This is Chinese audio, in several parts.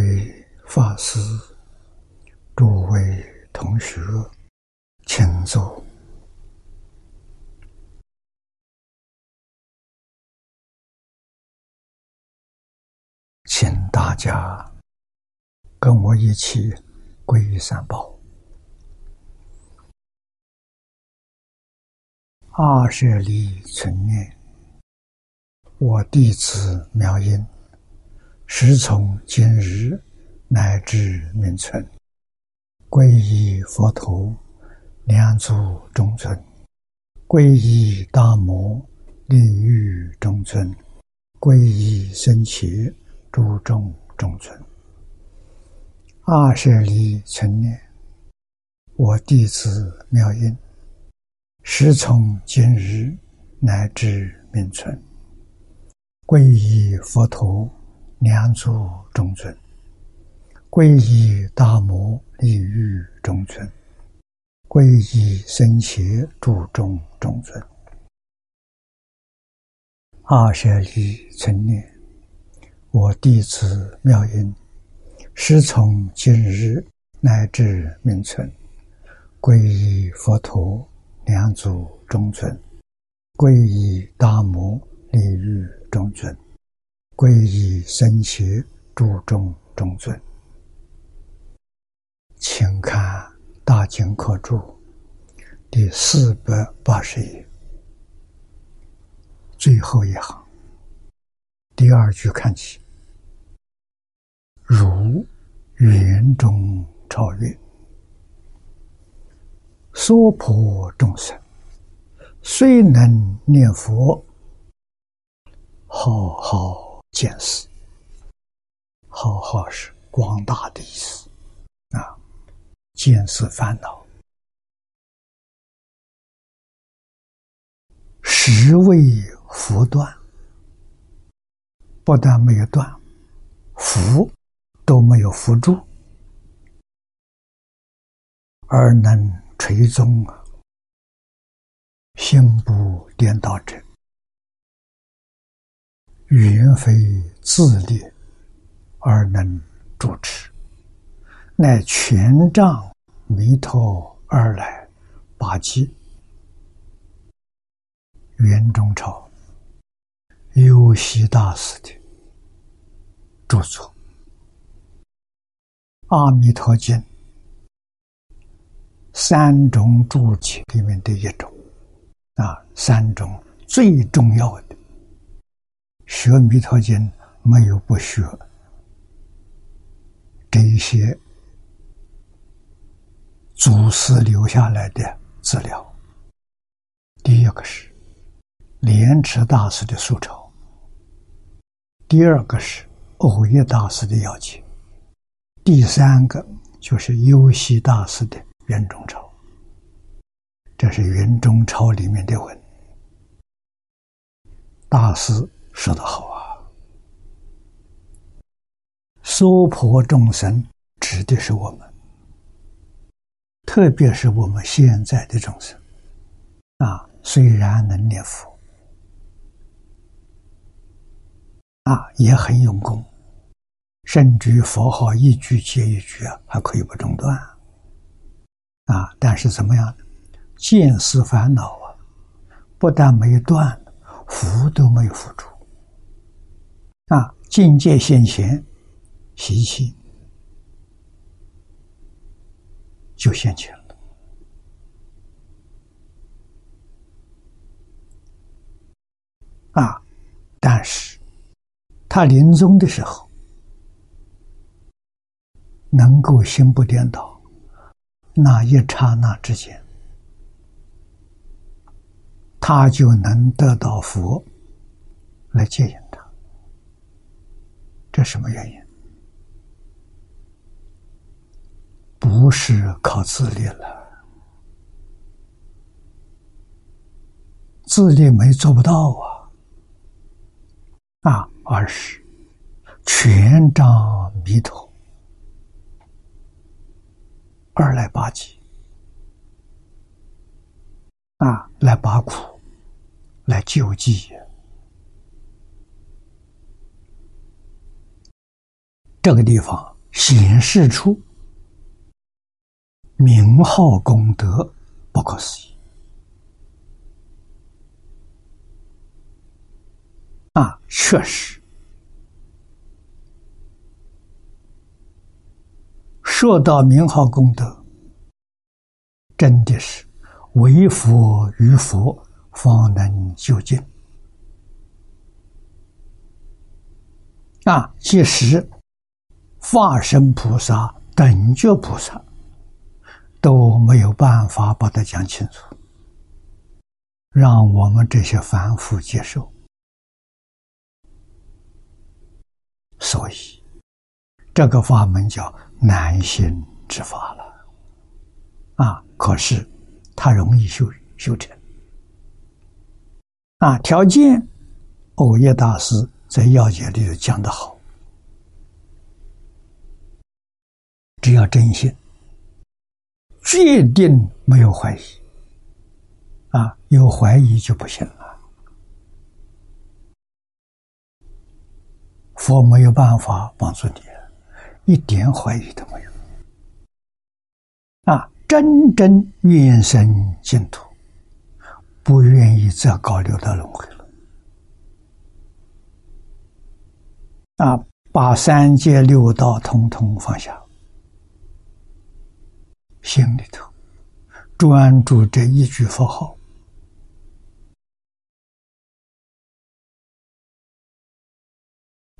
位法师、诸位同学，请坐，请大家跟我一起皈依三宝。二舍利存念，我弟子妙音。时从今日乃至命存，皈依佛陀，两足中尊；皈依大摩，利欲中尊；皈依僧伽，诸众中尊。二舍离成念，我弟子妙音，时从今日乃至命存，皈依佛陀。两足中尊，皈依大摩利欲中尊，皈依僧伽注中中尊。二舍利成念，我弟子妙音，师从今日乃至命存，皈依佛陀两足中尊，皈依大摩利欲中尊。皈依僧伽注中中尊，请看《大经课注》第四百八十页。最后一行，第二句看起：“如圆中超越，娑婆众生，虽能念佛，好好。”见识，好好是广大的意思啊！见识烦恼，实未福断，不但没有断，福都没有扶住，而能垂宗啊，心不颠倒者。原非自立而能主持，乃权杖弥陀而来八戒。元中朝有西大师的著作《阿弥陀经》三种注解里面的一种啊，三种最重要的。学《弥陀经》没有不学这一些祖师留下来的资料。第一个是莲池大师的素钞，第二个是藕益大师的要解，第三个就是优西大师的圆中钞。这是圆中钞里面的文，大师。说得好啊！娑婆众生指的是我们，特别是我们现在的众生啊，虽然能念佛啊，也很用功，甚至于佛号一句接一句啊，还可以不中断啊。但是怎么样？见思烦恼啊，不但没断，福都没有付出。啊，境界现前，习气就现前了。啊，但是他临终的时候，能够心不颠倒，那一刹那之间，他就能得到佛来接引。这什么原因？不是靠自力了，自力没做不到啊，啊，而是权仗弥陀二来拔济，啊，来八苦，来救济。这个地方显示出名号功德不可思议啊！确实，说到名号功德，真的是为佛于佛方能究竟啊！即使。化身菩萨、等觉菩萨都没有办法把它讲清楚，让我们这些凡夫接受。所以，这个法门叫难行之法了。啊，可是它容易修修成。啊，条件，欧耶大师在要解里头讲的好。只要真心，决定没有怀疑，啊，有怀疑就不行了。佛没有办法帮助你，一点怀疑都没有。啊，真正愿生净土，不愿意再搞六道轮回了。啊，把三界六道统统放下。心里头专注这一句佛号，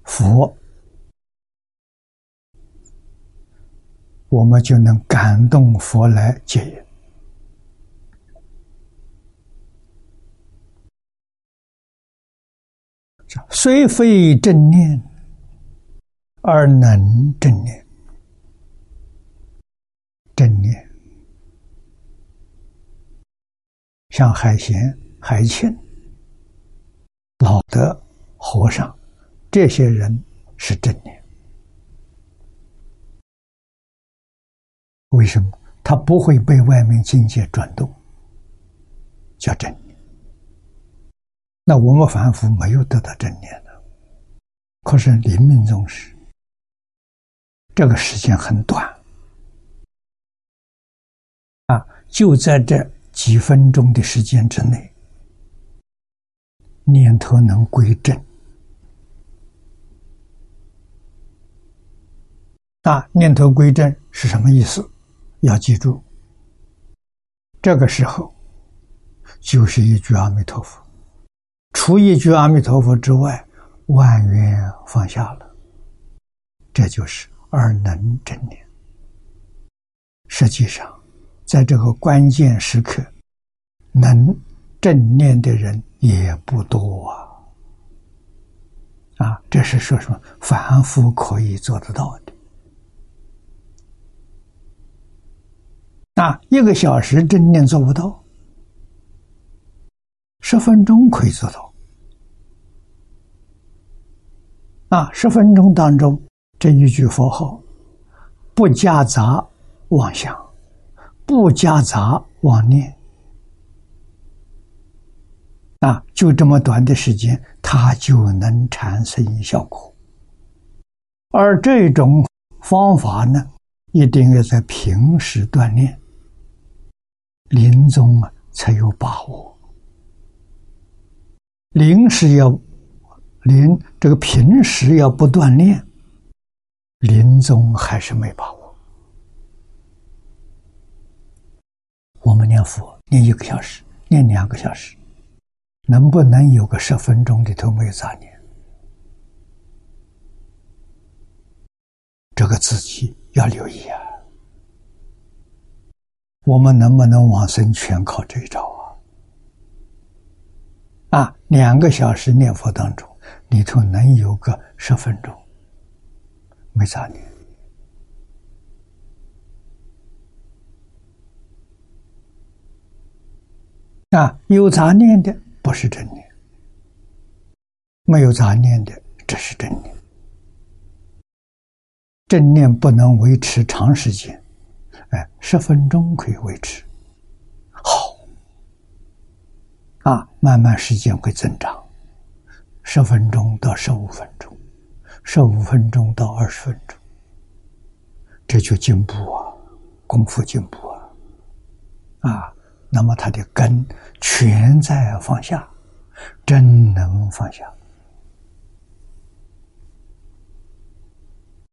佛，我们就能感动佛来接引。虽非正念，而能正念。正念，像海贤、海清、老德、和尚，这些人是正念。为什么？他不会被外面境界转动，叫正念。那我们凡夫没有得到正念的，可是临命终时，这个时间很短啊。就在这几分钟的时间之内，念头能归正。啊，念头归正是什么意思？要记住，这个时候就是一句阿弥陀佛，除一句阿弥陀佛之外，万缘放下了，这就是二能正念。实际上。在这个关键时刻，能正念的人也不多啊！啊，这是说什么？凡夫可以做得到的。啊，一个小时正念做不到，十分钟可以做到。啊，十分钟当中这一句佛号，不夹杂妄想。不夹杂妄念啊，就这么短的时间，它就能产生效果。而这种方法呢，一定要在平时锻炼，临终啊才有把握。临时要临这个平时要不锻炼，临终还是没把握。我们念佛念一个小时，念两个小时，能不能有个十分钟里头没有杂念？这个自己要留意啊！我们能不能往生全靠这一招啊？啊，两个小时念佛当中，里头能有个十分钟没杂念？啊，有杂念的不是真念，没有杂念的这是真念。正念不能维持长时间，哎，十分钟可以维持，好，啊，慢慢时间会增长，十分钟到十五分钟，十五分钟到二十分钟，这就进步啊，功夫进步啊，啊，那么他的根全在放下，真能放下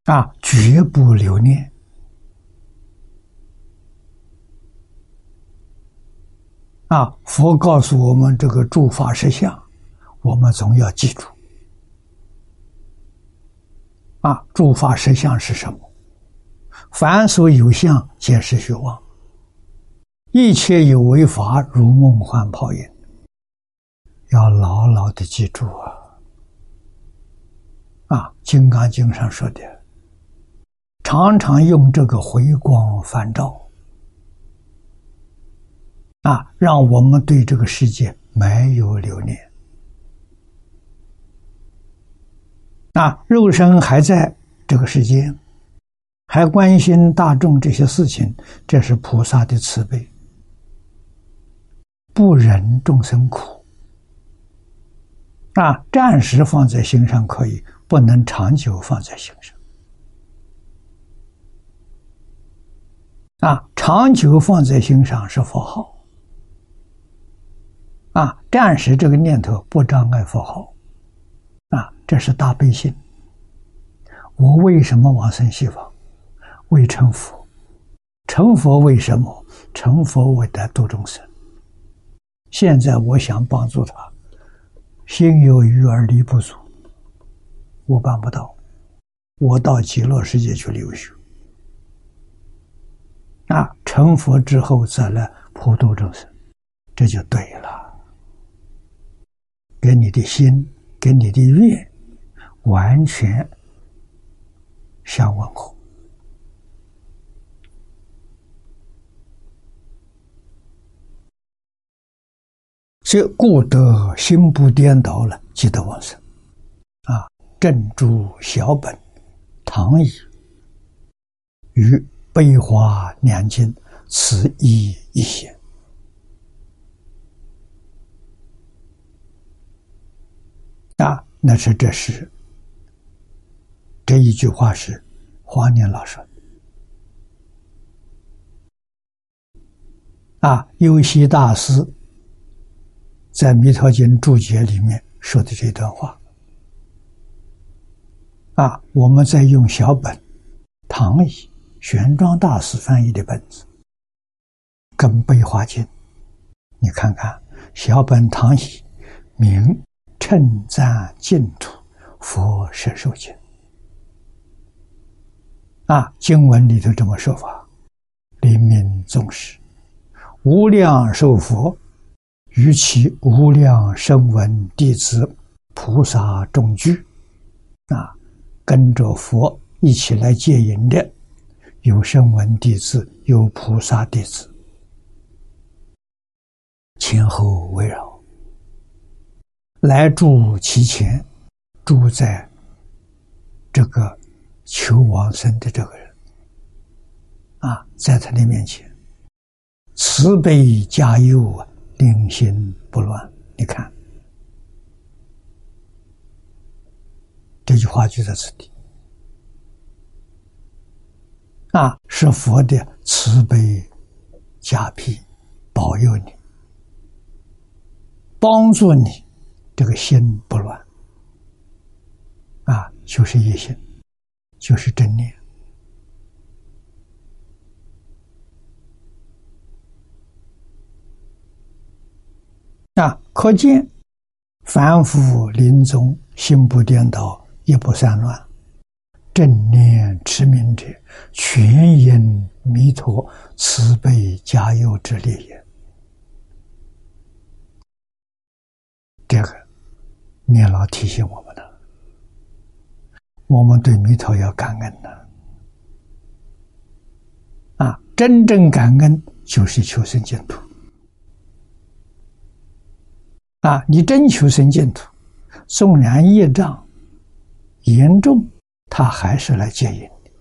啊，绝不留恋啊。佛告诉我们这个诸法实相，我们总要记住啊，诸法实相是什么？凡所有相，皆是虚妄。一切有为法，如梦幻泡影。要牢牢的记住啊！啊，《金刚经》上说的，常常用这个回光返照，啊，让我们对这个世界没有留恋。那，肉身还在这个世界。还关心大众这些事情，这是菩萨的慈悲，不忍众生苦啊！暂时放在心上可以，不能长久放在心上啊！长久放在心上是佛号啊！暂时这个念头不障碍佛号啊！这是大悲心。我为什么往生西方？为成佛，成佛为什么？成佛为得度众生。现在我想帮助他，心有余而力不足，我办不到。我到极乐世界去留学，啊，成佛之后再来普度众生，这就对了。跟你的心，跟你的愿，完全相吻合。这故得心不颠倒了，即得往生。啊，正住小本，唐乙与悲华两经，此一一显。啊，那是这是这一句话是华年老说啊，有些大师。在《弥陀经》注解里面说的这段话，啊，我们在用小本唐译玄奘大师翻译的本子，跟《悲华经》，你看看小本唐译名称赞净土佛摄受经，啊，经文里头这么说法：临命宗师，无量寿佛。与其无量声闻弟子、菩萨众聚，啊，跟着佛一起来接引的，有声闻弟子，有菩萨弟子，前后围绕，来住其前，住在这个求往生的这个人，啊，在他的面前，慈悲加佑啊。定心不乱，你看。这句话就在此地。啊，是佛的慈悲加庇，保佑你，帮助你这个心不乱。啊，就是一心，就是正念。啊，可见凡夫临终心不颠倒，也不散乱，正念持名者，全因弥陀慈悲加佑之力也。这个念老提醒我们了，我们对弥陀要感恩呐。啊，真正感恩就是求生净土。啊！你真求生净土，纵然业障严重，他还是来戒引你。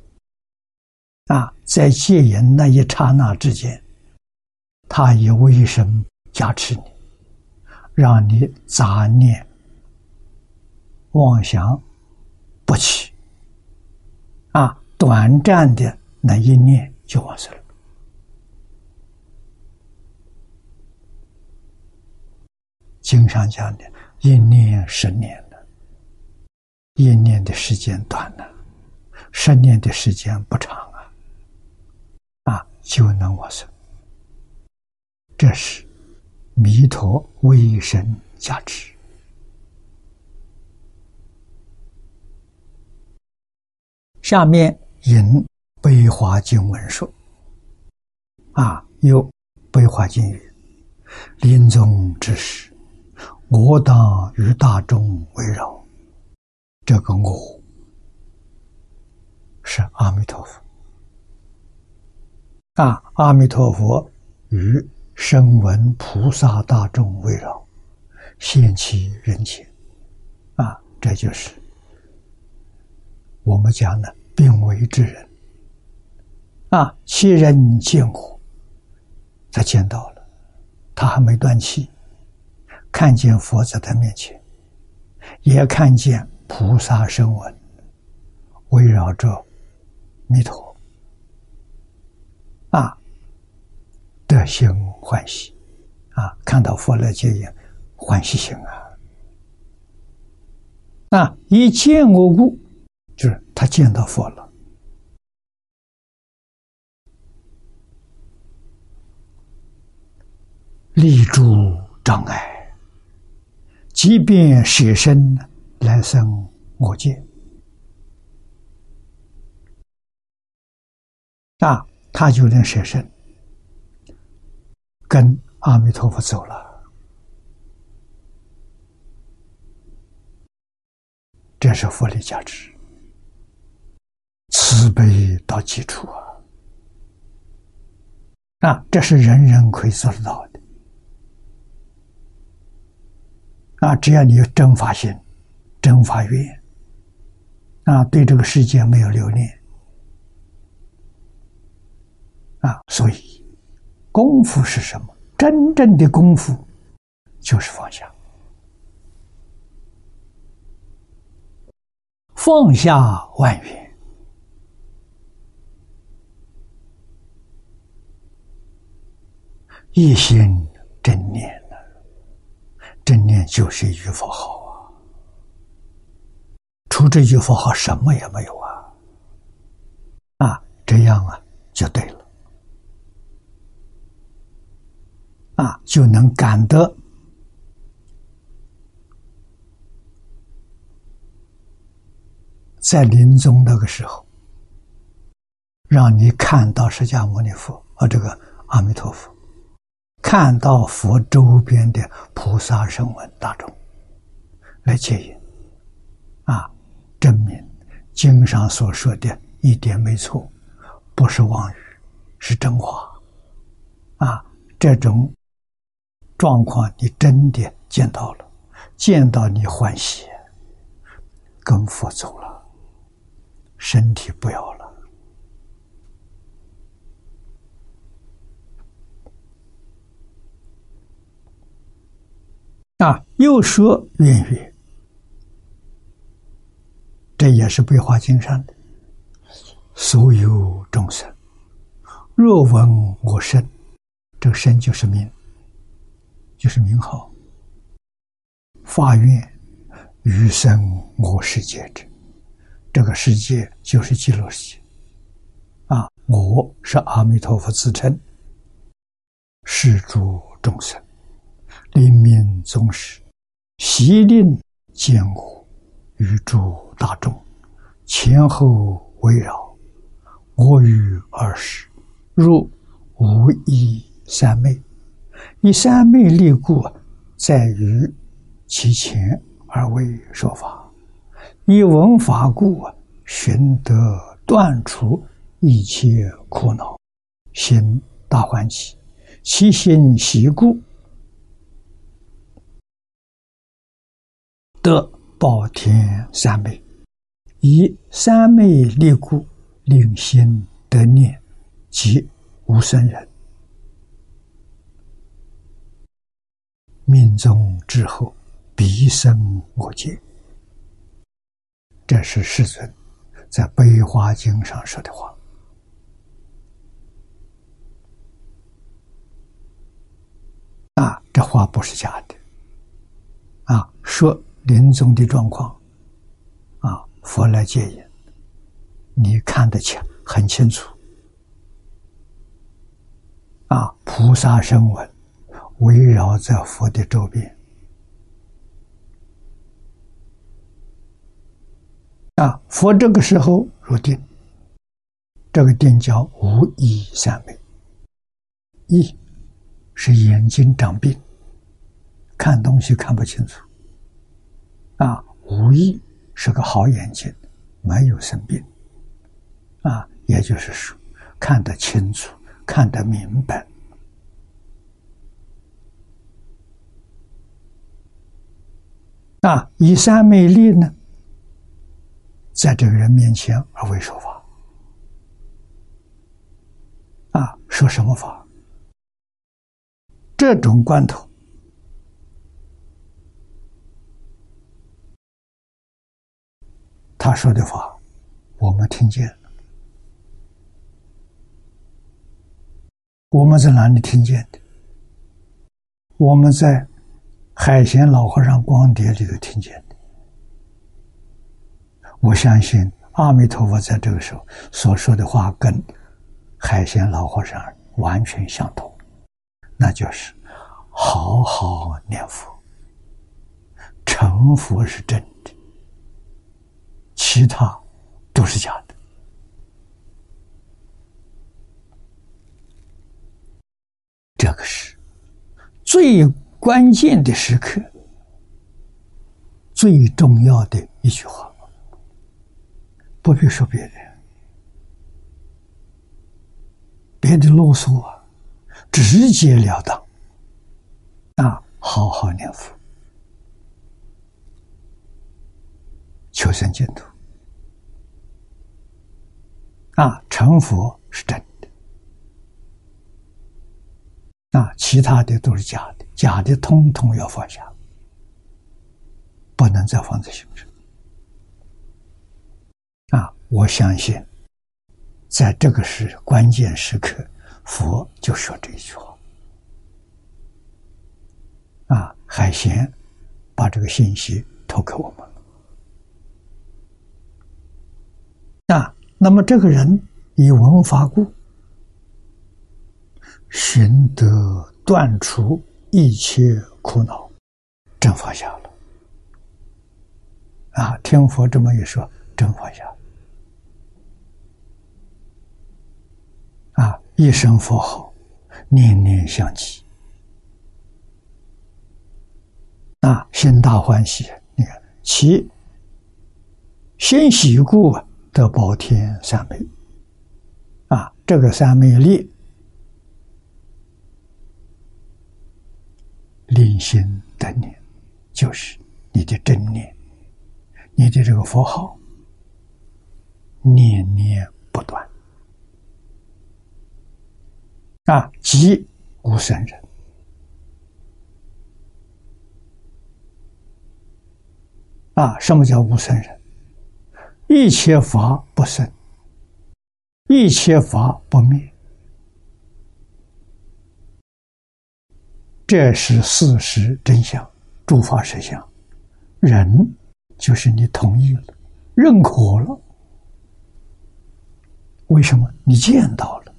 啊，在戒引那一刹那之间，他以威神加持你，让你杂念妄想不起。啊，短暂的那一念就完事了。经上讲的，一念十年了，一念的时间短了，十年的时间不长啊，啊，就能往生。这是弥陀威神加持。下面引《悲华经文》说：“啊，有《悲华经》语，临终之时。”我当与大众围绕，这个我是阿弥陀佛啊！阿弥陀佛与声闻菩萨大众围绕，现其人前啊！这就是我们讲的病危之人啊！其人见我，他见到了，他还没断气。看见佛在他面前，也看见菩萨声闻围绕着弥陀，啊，得心欢喜，啊，看到佛来接引，欢喜心啊，那，一见我故，就是他见到佛了，立住障碍。即便舍身来生我见，啊，他就能舍身跟阿弥陀佛走了。这是佛的价值，慈悲到基础啊！啊，这是人人可以做得到的。啊，只要你有真法心、真法愿，啊，对这个世界没有留恋，啊，所以功夫是什么？真正的功夫就是放下，放下万缘，一心正念。正念就是一句佛号啊，除这句佛号什么也没有啊，啊，这样啊就对了，啊，就能感得在临终那个时候，让你看到释迦牟尼佛和这个阿弥陀佛。看到佛周边的菩萨声闻大众来接引，啊，证明经上所说的一点没错，不是妄语，是真话，啊，这种状况你真的见到了，见到你欢喜，跟佛走了，身体不要了。啊，又说愿语，这也是背华经上的。所有众生，若闻我声，这个声就是名，就是名号。发愿余生我世界者，这个世界就是极乐世界。啊，我是阿弥陀佛自称，是诸众生。临命终时，悉令见我与诸大众前后围绕，我与二世，若无一三昧，以三昧力故，在于其前而为说法；以闻法故，寻得断除一切苦恼，心大欢喜，其心喜故。得报天三昧，以三昧力故，令心得念，即无生人。命中之后，必生我见。这是世尊在《悲花经》上说的话。啊，这话不是假的，啊，说临终的状况，啊，佛来接引，你看得清，很清楚。啊，菩萨声闻围绕在佛的周边。啊，佛这个时候入定，这个定叫无意三昧。一是眼睛长病，看东西看不清楚。啊，无意是个好眼睛，没有生病。啊，也就是说，看得清楚。看得明白啊！以三昧力呢，在这个人面前而为说法啊，说什么法？这种关头，他说的话，我们听见。我们在哪里听见的？我们在海贤老和尚光碟里头听见的。我相信阿弥陀佛在这个时候所说的话，跟海贤老和尚完全相同，那就是好好念佛，成佛是真，其他都是假的。这个是最关键的时刻，最重要的一句话，不必说别的，别的啰嗦啊，直截了当。啊，好好念佛，求生净土啊，成佛是真的。啊，其他的都是假的，假的通通要放下，不能再放在心上。啊，我相信，在这个时关键时刻，佛就说这一句话。啊，海贤把这个信息投给我们。啊，那么这个人以文发故。寻得断除一切苦恼，真放下了。啊，听佛这么一说，真放下。啊，一声佛号，念念相继。啊，心大欢喜。你看，其心喜故啊得宝天三昧。啊，这个三昧力。临心等念，就是你的正念，你的这个佛号，念念不断啊！即无生人啊！什么叫无生人？一切法不生，一切法不灭。这是事实真相，诸法实相。人就是你同意了，认可了。为什么？你见到了，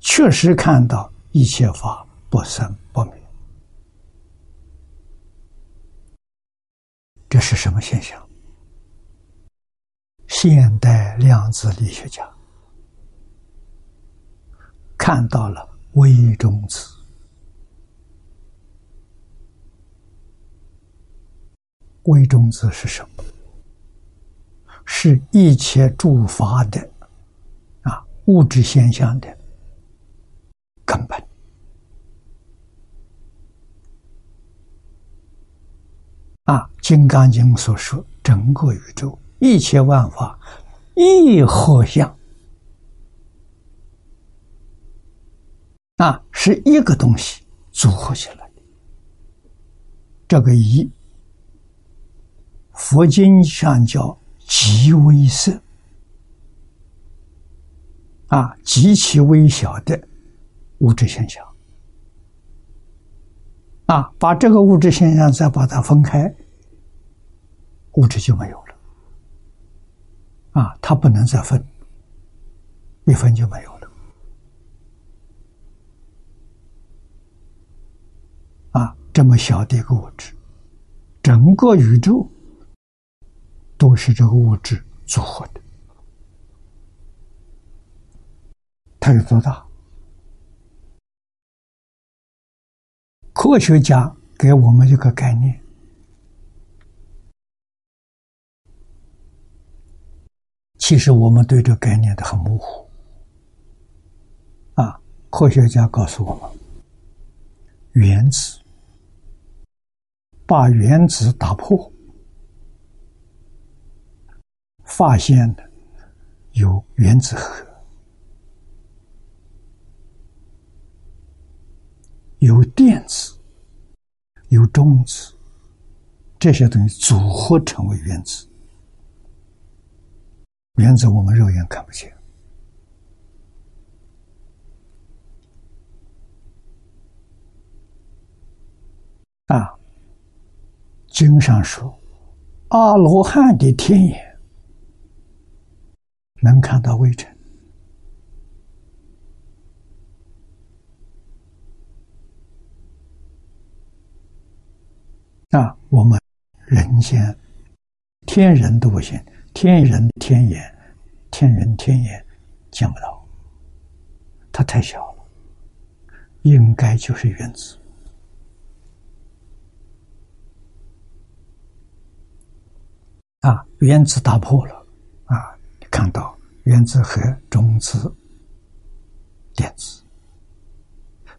确实看到一切法不生不灭。这是什么现象？现代量子力学家看到了微中子。微中子是什么？是一切诸法的啊物质现象的根本啊！《金刚经》所说，整个宇宙一切万法一合相啊，是一个东西组合起来的。这个一。佛经上叫极微色，啊，极其微小的物质现象，啊，把这个物质现象再把它分开，物质就没有。啊，它不能再分，一分就没有了。啊，这么小的一个物质，整个宇宙都是这个物质组合的，它有多大？科学家给我们一个概念，其实我们对这个概念的很模糊。啊，科学家告诉我们，原子把原子打破，发现的有原子核。有电子，有中子，这些东西组合成为原子。原子我们肉眼看不见。啊，经上说，阿罗汉的天眼能看到微尘。啊，我们人间天人都不行，天人天眼，天人天眼见不到，它太小了，应该就是原子。啊，原子打破了，啊，看到原子核、中子、电子，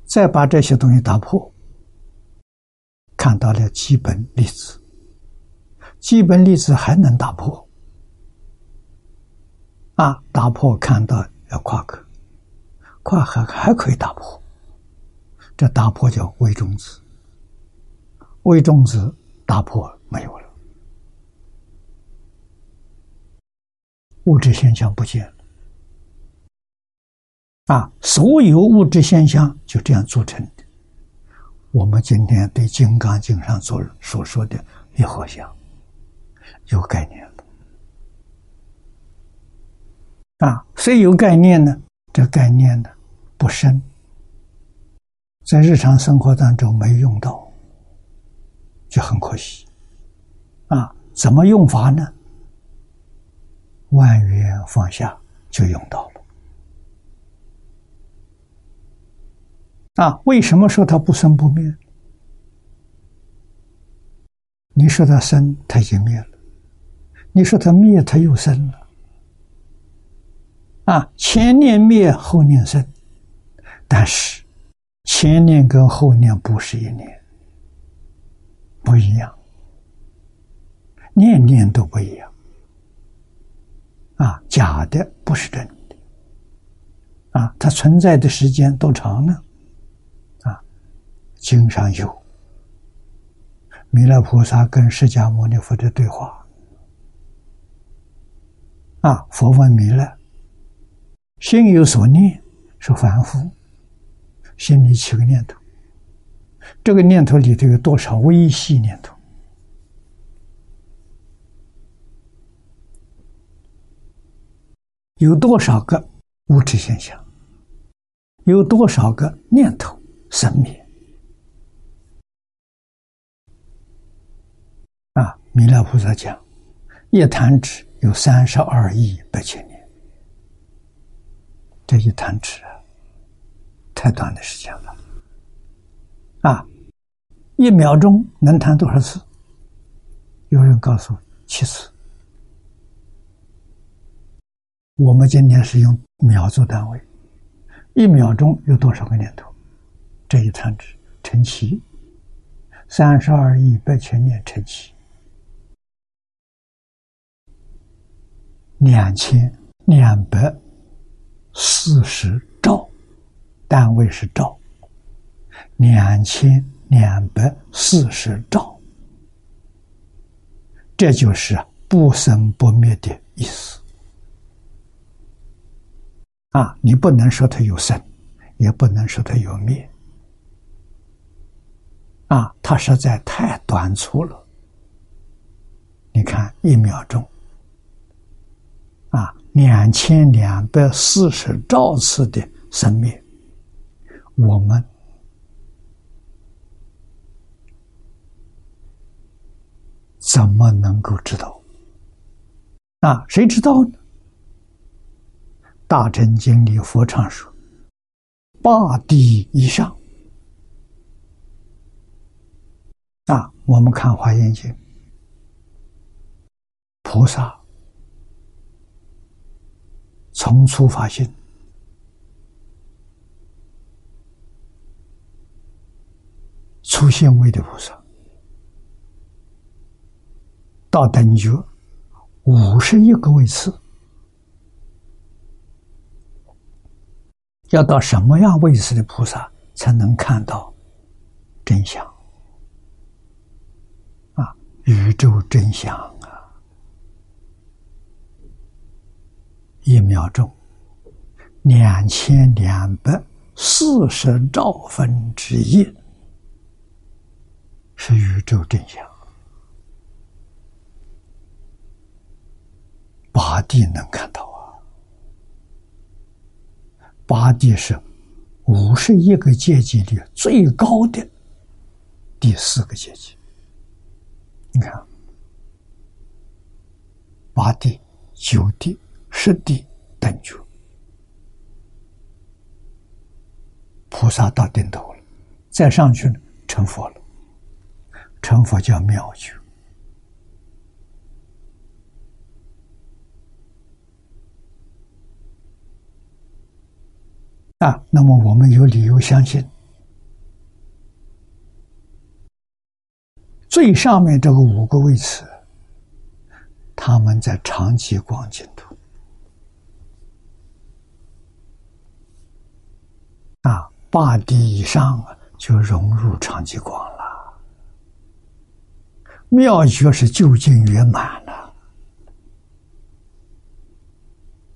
再把这些东西打破。看到了基本粒子，基本粒子还能打破啊！打破看到要夸克，夸克还可以打破，这打破叫微中子，微中子打破没有了，物质现象不见了啊！所有物质现象就这样组成的。我们今天对《金刚经》上所所说的一合相有概念了啊，虽有概念呢，这概念呢不深，在日常生活当中没用到，就很可惜啊。怎么用法呢？万缘放下就用到了。啊，为什么说它不生不灭？你说它生，它就灭了；你说它灭，它又生了。啊，前念灭，后念生，但是前念跟后念不是一念，不一样，念念都不一样。啊，假的不是真的。啊，它存在的时间多长呢？啊经上有弥勒菩萨跟释迦牟尼佛的对话啊，佛问弥勒：心有所念，是凡夫心里起个念头，这个念头里头有多少微细念头？有多少个物质现象？有多少个念头生灭？啊弥勒菩萨讲，一弹指有三十二亿八千年。这一弹指，太短的时间了。啊，一秒钟能弹多少次？有人告诉七次。我们今天是用秒做单位，一秒钟有多少个念头？这一弹指乘七，三十二亿八千年乘七。两千两百四十兆，单位是兆。两千两百四十兆，这就是不生不灭的意思。啊，你不能说它有生，也不能说它有灭。啊，它实在太短促了。你看，一秒钟，啊，两千两百四十兆次的生命，我们怎么能够知道？啊，谁知道呢？大乘经里佛常说，八地以上。啊，我们看《华严经》，菩萨从初发心，出现位的菩萨，到等觉五十一个位次，要到什么样位次的菩萨才能看到真相？啊宇宙真相啊！一秒钟，两千两百四十兆分之一是宇宙真相。八地能看到啊！八地是五十一个阶级里最高的第四个阶级。你看，八地、九地、十地等觉，菩萨到顶头了，再上去呢，成佛了。成佛叫妙觉啊。那么我们有理由相信。最上面这个五个位次，他们在长期光净土啊，八地以上，就融入长期光了。妙觉是究竟圆满了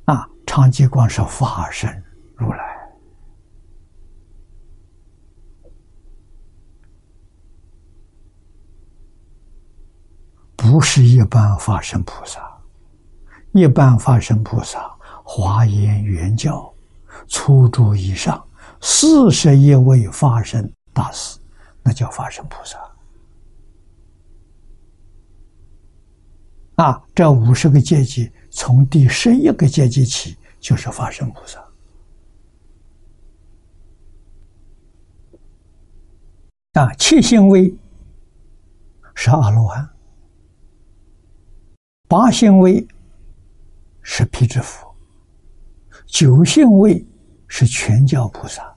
啊，长期光是化身如来。不是一般法身菩萨，一般法身菩萨华严圆教初住以上四十一位发身大士，那叫法身菩萨。啊，这五十个阶级，从第十一个阶级起就是法身菩萨。啊，七星位是阿罗汉。八性位是辟支佛，九性位是全教菩萨，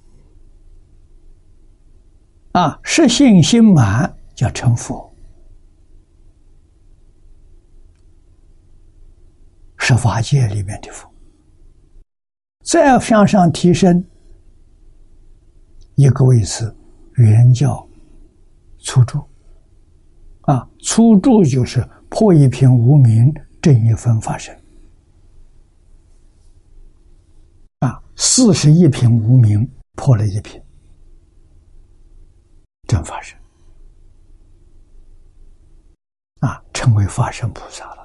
啊，十性心满叫成佛，是法界里面的佛。再向上提升一个位次，原教初住，啊，初住就是。破一品无名，正一分发生。啊，四十一品无名破了一品，真发生。啊，成为法身菩萨了。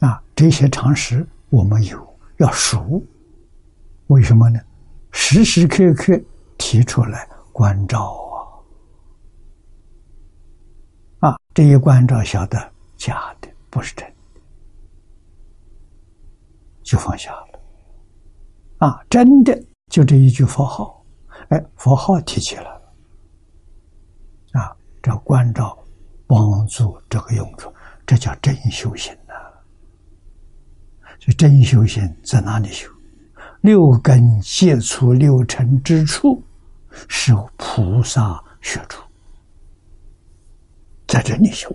啊，这些常识我们有，要熟。为什么呢？时时刻刻提出来关照啊！啊，这一关照晓得假的，不是真的，就放下了。啊，真的就这一句佛号，哎，佛号提起来了。啊，这关照帮助这个用处，这叫真修行呐。就真修行在哪里修？六根接触六尘之处，是菩萨学处，在这里修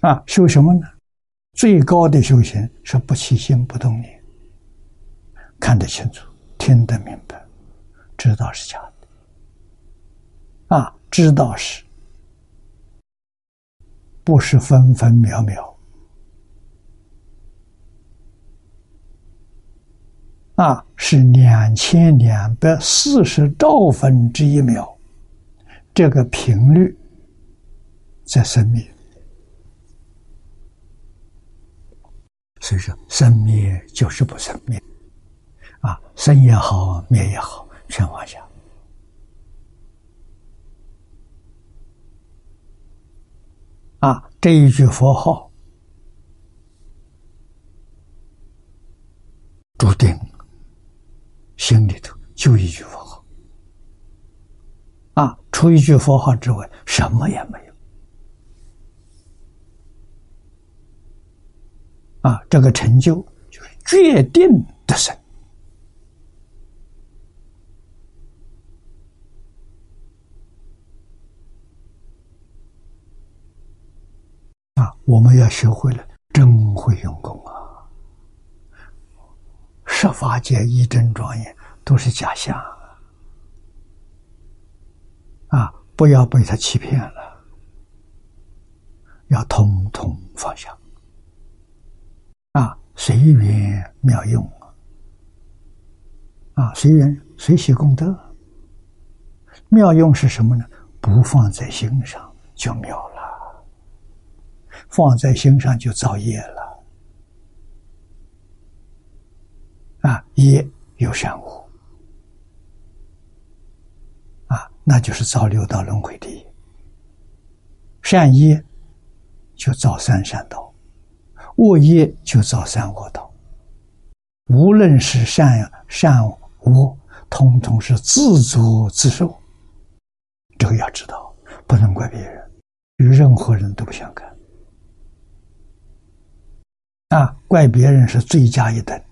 啊！啊，修什么呢？最高的修行是不起心不动念看得清楚听得明白知道是假的。啊知道是不是分分秒秒。啊是两千两百四十兆分之一秒这个频率在生命所以说生灭就是不生灭，啊，生也好，灭也好，全放下。啊，这一句佛号，注定心里头就一句佛号。啊，除一句佛号之外，什么也没有。啊，这个成就就是决定的生。我们要学会了真会用功啊！十法界一真庄严都是假象啊！不要被他欺骗了，要通通放下啊！随缘妙用啊！啊随缘随喜功德，妙用是什么呢？不放在心上就妙了。放在心上就造业了，啊，业有善恶，啊，那就是造六道轮回的业。善业就造三善道，恶业就造三恶道。无论是善善恶，通通是自作自受。这个要知道，不能怪别人，与任何人都不相干。啊，怪别人是罪加一等。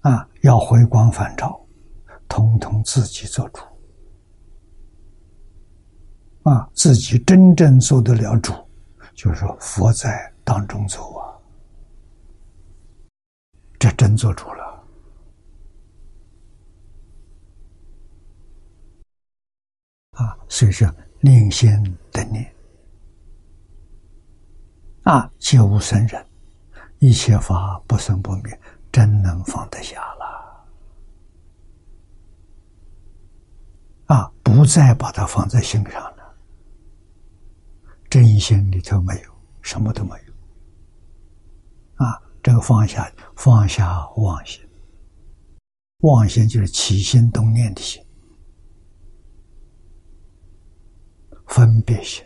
啊，要回光返照，统统自己做主。啊，自己真正做得了主，就是说佛在当中走啊，这真做主了。啊，所以说。令先等念啊，皆无生人，一切法不生不灭，真能放得下了啊！不再把它放在心上，真心里头没有，什么都没有啊！这个放下，放下妄心，妄心就是起心动念的心。分别心、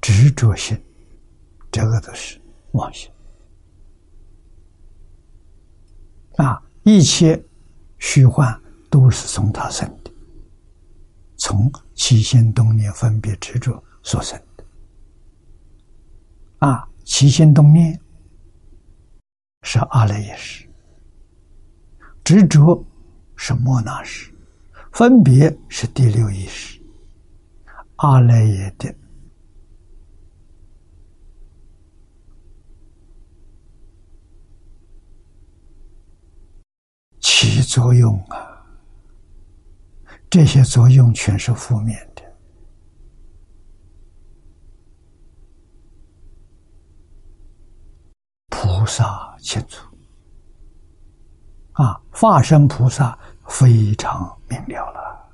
执着心，这个都是妄心啊！一切虚幻都是从他生的，从起心动念、分别执着所生啊！起心动念是阿赖耶识，执着是莫那识，分别是第六意识。阿赖耶的起作用啊，这些作用全是负面的。菩萨清楚啊，化身菩萨非常明了了。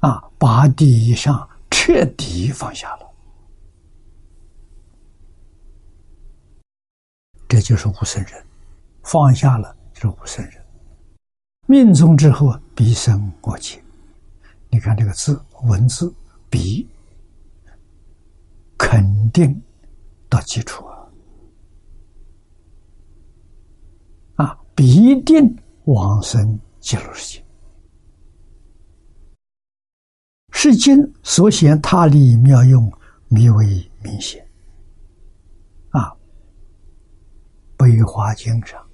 啊，八地以上彻底放下了，这就是无生人。放下了就是无生人。命中之后，必生我劫。你看这个字，文字必肯定到基础啊，啊，必定往生极乐世界。是经所显他力妙用，弥为明显。啊，《悲华经》上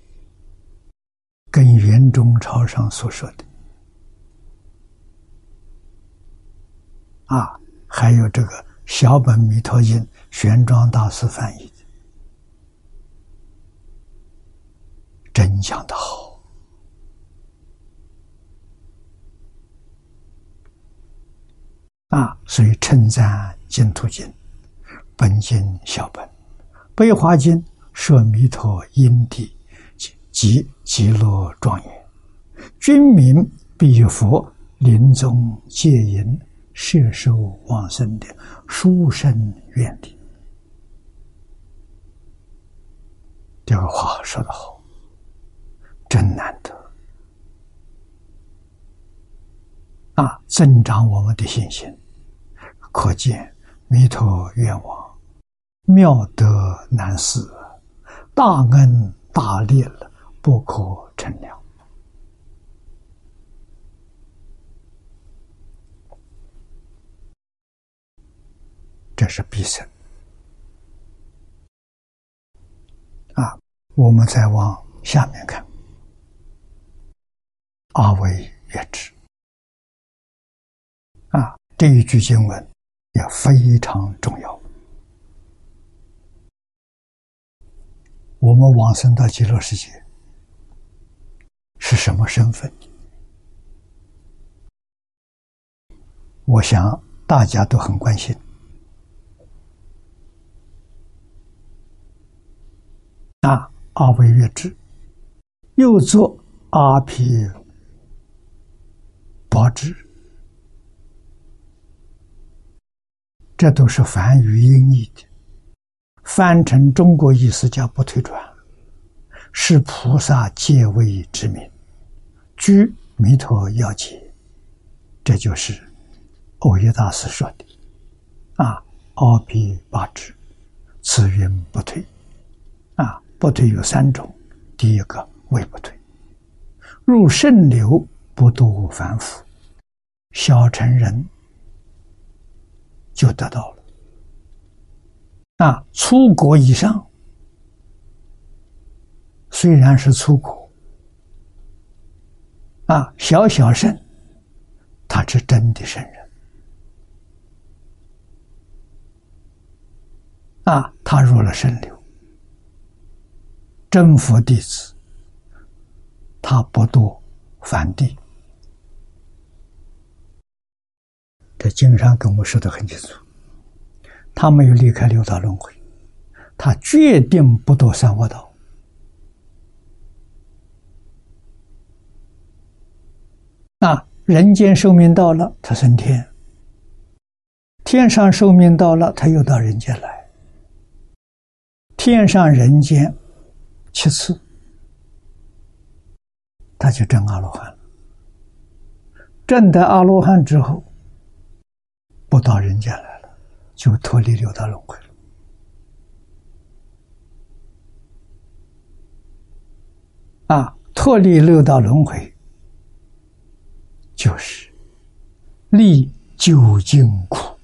跟圆中朝上所说的，啊，还有这个小本弥陀经玄奘大师翻译。的，真讲的好。啊，所以称赞净土经，本经小本，悲华经说弥陀因地及极乐庄严，君民必佛临终戒淫。摄受往生的殊胜愿力。这个话说得好，真难得啊！增长我们的信心，可见弥陀愿望妙德难思，大恩大利了，不可称量。这是必胜。啊，我们再往下面看，阿惟越之。啊，这一句经文也非常重要。我们往生到极乐世界是什么身份？我想大家都很关心。啊，阿惟越之，又作阿毗跋致，这都是梵语音译的，翻成中国意思叫不退转，是菩萨戒位之名，居弥陀要解，这就是欧耶大师说的。啊，阿毗跋致，此云不退。不退有三种，第一个胃不退，入圣流不度凡夫，小成人就得到了。啊，出国以上，虽然是出国，啊，小小圣，他是真的圣人，啊，他入了圣流。真佛弟子，他不堕凡地。这经上跟我说的很清楚，他没有离开六道轮回，他决定不堕三恶道。啊，人间寿命到了，他升天；天上寿命到了，他又到人间来。天上人间。其次，他就证阿罗汉了。证得阿罗汉之后，不到人间来了，就脱离六道轮回了。啊，脱离六道轮回，就是离究竟苦，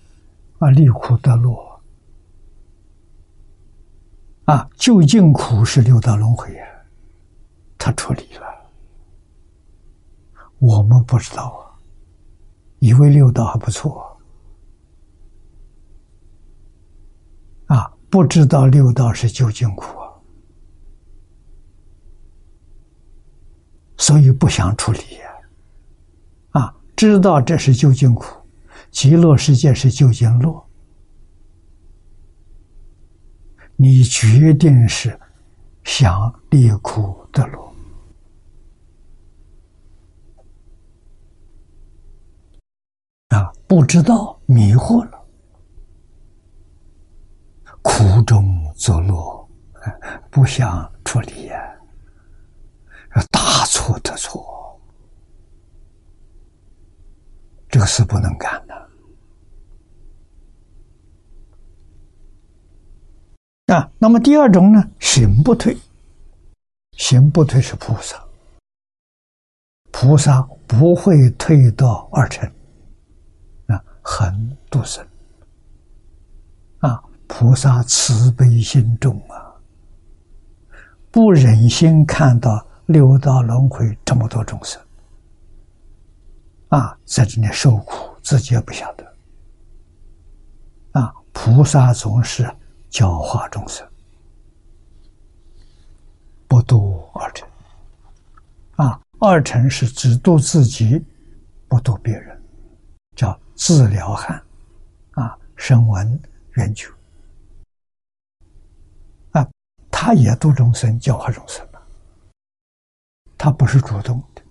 啊，离苦得乐。啊，究竟苦是六道轮回呀，他处理了，我们不知道啊，以为六道还不错，啊，不知道六道是究竟苦啊，所以不想处理呀，啊，知道这是究竟苦，极乐世界是究竟乐。你决定是想离苦得乐啊？不知道迷惑了，苦中作乐，不想处理呀，大错特错，这个事不能干的。啊，那么第二种呢？行不退，行不退是菩萨，菩萨不会退到二乘，啊，恒度生，啊，菩萨慈悲心重啊，不忍心看到六道轮回这么多众生，啊，在这里受苦，自己也不晓得，啊，菩萨总是。教化众生，不度二乘。啊，二乘是只度自己，不度别人，叫自了汉，啊，声闻缘觉，啊，他也度众生，教化众生了，他不是主动的，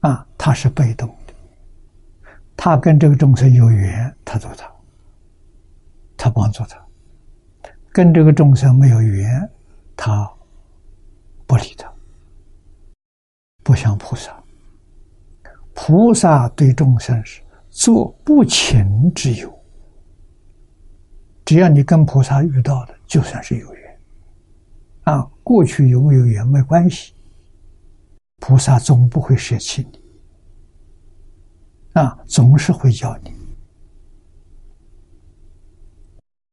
啊，他是被动，他跟这个众生有缘，他度他，他帮助他。跟这个众生没有缘，他不理他，不像菩萨。菩萨对众生是做不情之友，只要你跟菩萨遇到的，就算是有缘。啊，过去有没有缘没关系，菩萨总不会舍弃你，啊，总是会教你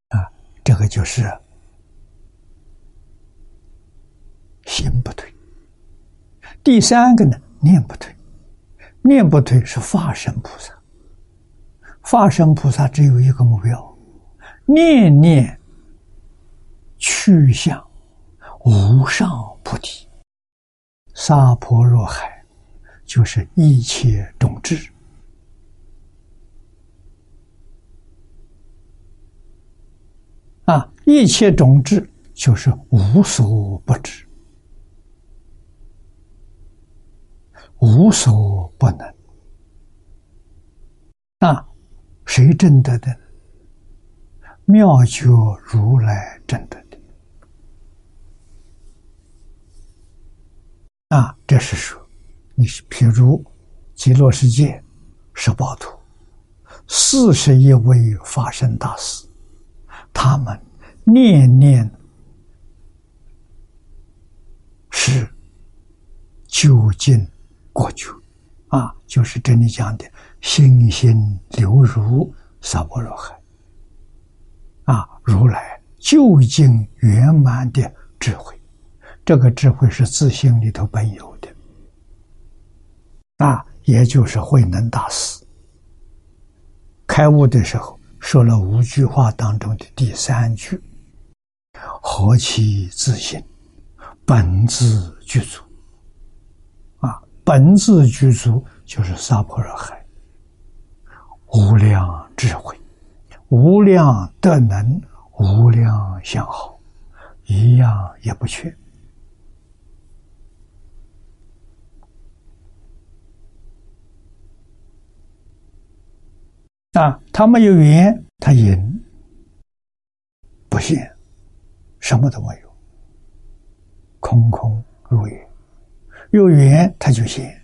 啊。这个就是心不退。第三个呢，念不退，念不退是化身菩萨。化身菩萨只有一个目标：念念去向无上菩提。沙婆若海，就是一切种智。啊，一切种智就是无所不知，无所不能。那，谁证得的？妙觉如来证得的。啊，这是说，你是譬如极乐世界十八图，四十一位法身大师。他们念念是究竟过去。啊，就是这里讲的心心流入萨婆若海。啊，如来究竟圆满的智慧，这个智慧是自性里头本有的。啊，也就是慧能大师。开悟的时候。说了五句话当中的第三句：“何其自信，本自具足。”啊，本自具足就是萨婆若海，无量智慧，无量德能，无量相好，一样也不缺。啊，他没有缘，他隐不现，什么都没有，空空如也；有缘，他就现，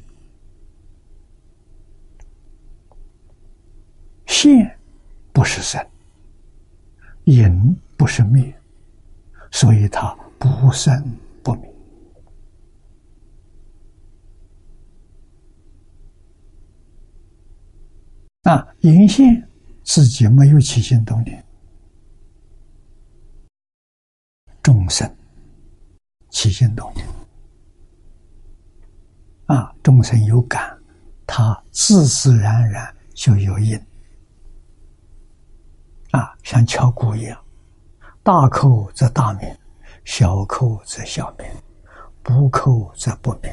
现不是生，隐不是灭，所以他不生不灭。啊，隐现自己没有起心动念，众生起心动念，啊，众生有感，他自自然然就有因，啊，像敲鼓一样，大叩则大鸣，小叩则小鸣，不叩则不鸣，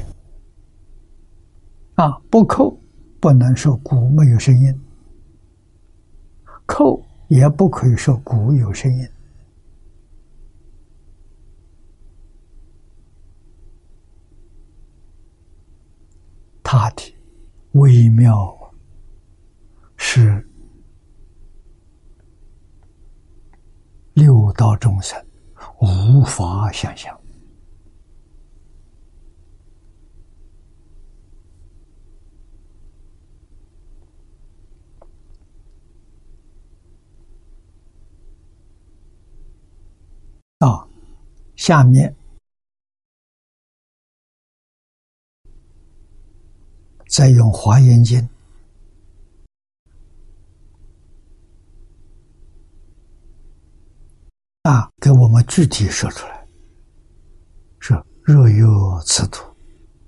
啊，不叩不能说鼓没有声音。扣也不可以说鼓有声音，他的微妙是六道众生无法想象。啊，下面再用《华严经》啊，给我们具体说出来，说若有此土。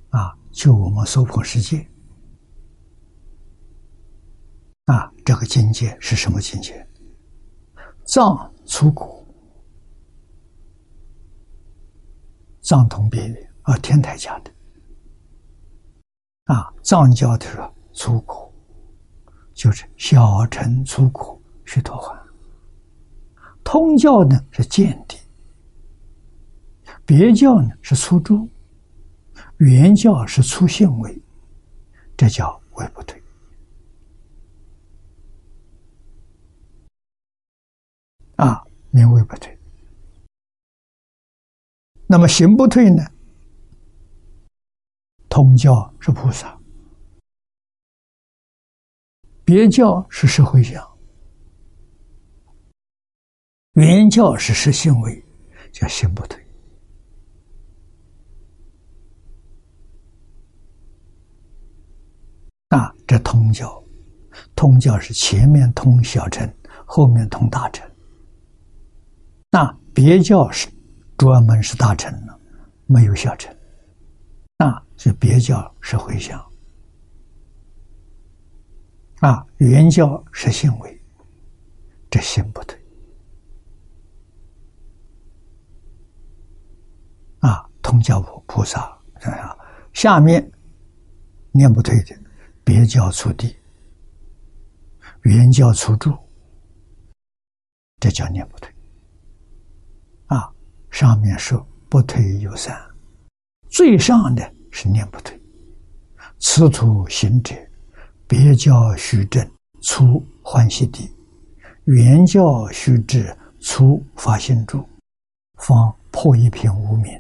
啊，就我们娑婆世界。啊，这个境界是什么境界？藏出骨。藏通边缘啊，天台家的。啊，藏教的说出国，就是小乘出国须陀洹；通教呢是见地，别教呢是出住，原教是出性位，这叫位不退。啊，名位不退。那么行不退呢？通教是菩萨，别教是社会相，原教是实行为，叫行不退。那，这通教，通教是前面通小乘，后面通大乘。那别教是专门是大乘了，没有小乘。那就别教是回向，啊，原教是行为，这行不对，啊，通教菩菩萨这样，下面念不退的，别教出地，原教出住，这叫念不退，啊，上面说不退有三。最上的是念不退，此土行者，别教须正出欢喜地，原教须至出发心住，方破一片无明，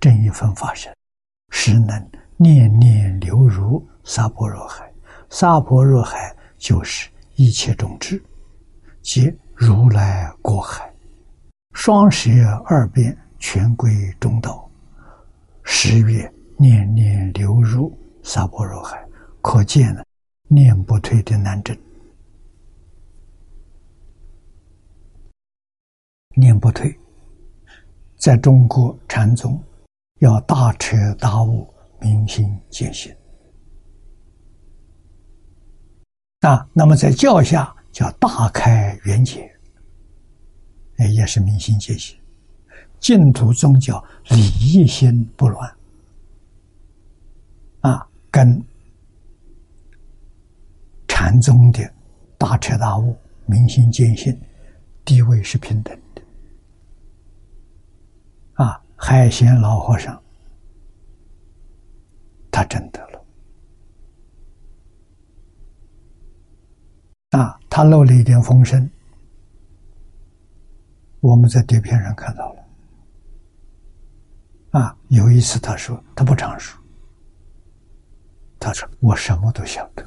正一分法身，实能念念流入沙婆若海。沙婆若海就是一切种智，即如来过海，双舌二边全归中道。十月念念流入萨婆若海，可见了念不退的难症。念不退，在中国禅宗要大彻大悟、明心见性啊。那么在教下叫大开圆解，哎，也是明心见性。净土宗教礼义心不乱，跟禅宗的大彻大悟、明心见性地位是平等的。啊，海贤老和尚他真得了，啊，他漏了一点风声，我们在碟片上看到了。啊，有一次他说他不常说，他说我什么都晓得，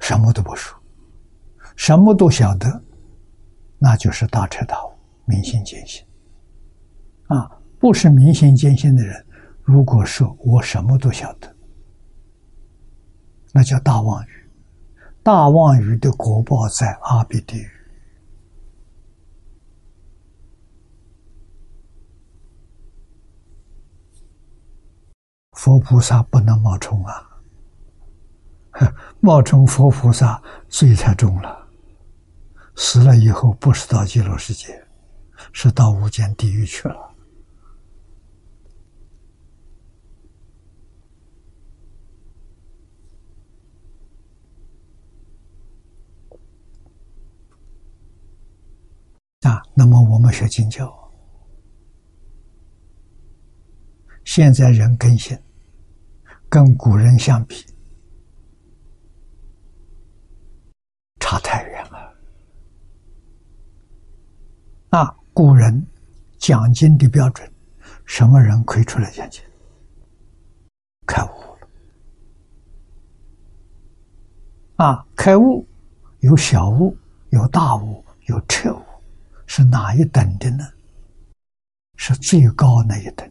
什么都不说，什么都晓得，那就是大彻大悟、明心见性。啊，不是明心见性的人，如果说我什么都晓得，那叫大妄语，大妄语的果报在阿鼻地狱。佛菩萨不能冒充啊！冒充佛菩萨罪太重了，死了以后不是到极乐世界，是到无间地狱去了。啊，那么我们学经教，现在人更新。跟古人相比，差太远了。啊，古人讲经的标准，什么人可以出来讲经？开悟了。啊，开悟有小悟，有大悟，有彻悟，是哪一等的呢？是最高那一等，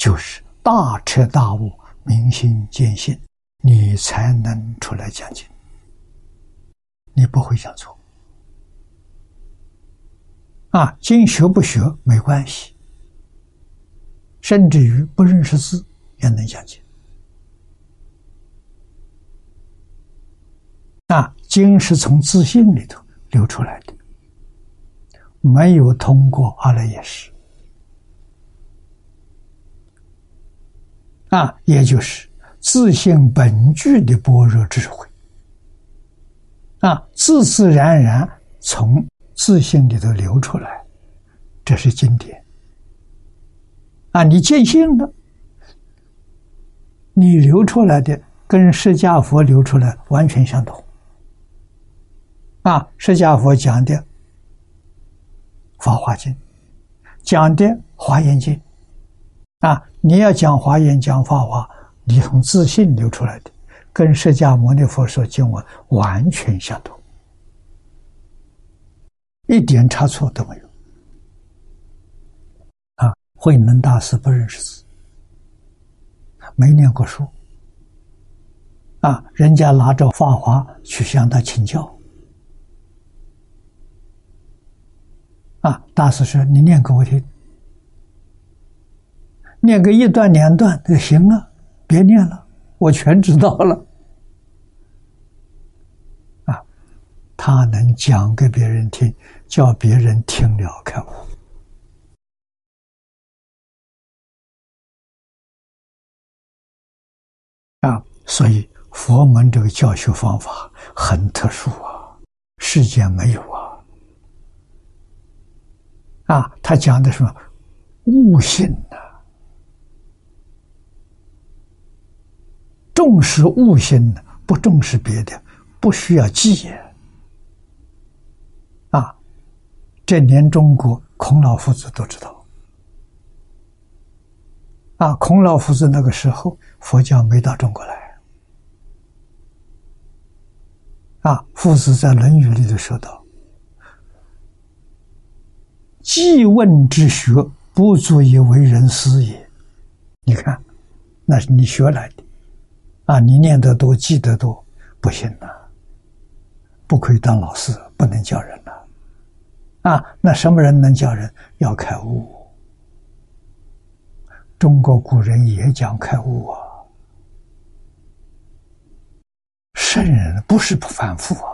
就是。大彻大悟、明心见性，你才能出来讲经。你不会讲错啊！经学不学没关系，甚至于不认识字也能讲经。啊，经是从自信里头流出来的，没有通过阿赖耶识。啊，也就是自性本具的般若智慧，啊，自自然然从自性里头流出来，这是经典。啊，你见性了，你流出来的跟释迦佛流出来完全相同。啊，释迦佛讲的《法华经》，讲的《华严经》，啊，你要讲华严讲法华，你从自信流出来的，跟释迦牟尼佛说经文完全相同，一点差错都没有。啊，慧能大师不认识字，没念过书，啊，人家拿着法华去向他请教。啊！大师说：“你念给我听，念个一段两段就行了，别念了，我全知道了。”啊，他能讲给别人听，叫别人听了开悟。啊，所以佛门这个教学方法很特殊啊，世间没有啊。啊，他讲的什么悟性呢？重视悟性，不重视别的，不需要记。啊，这连中国孔老夫子都知道。啊，孔老夫子那个时候佛教没到中国来。啊，夫子在《论语》里头说道。记问之学不足以为人师也。你看，那是你学来的，啊，你念得多，记得多，不行呐，不可以当老师，不能教人呐，啊，那什么人能教人？要开悟。中国古人也讲开悟啊，圣人不是不反复啊。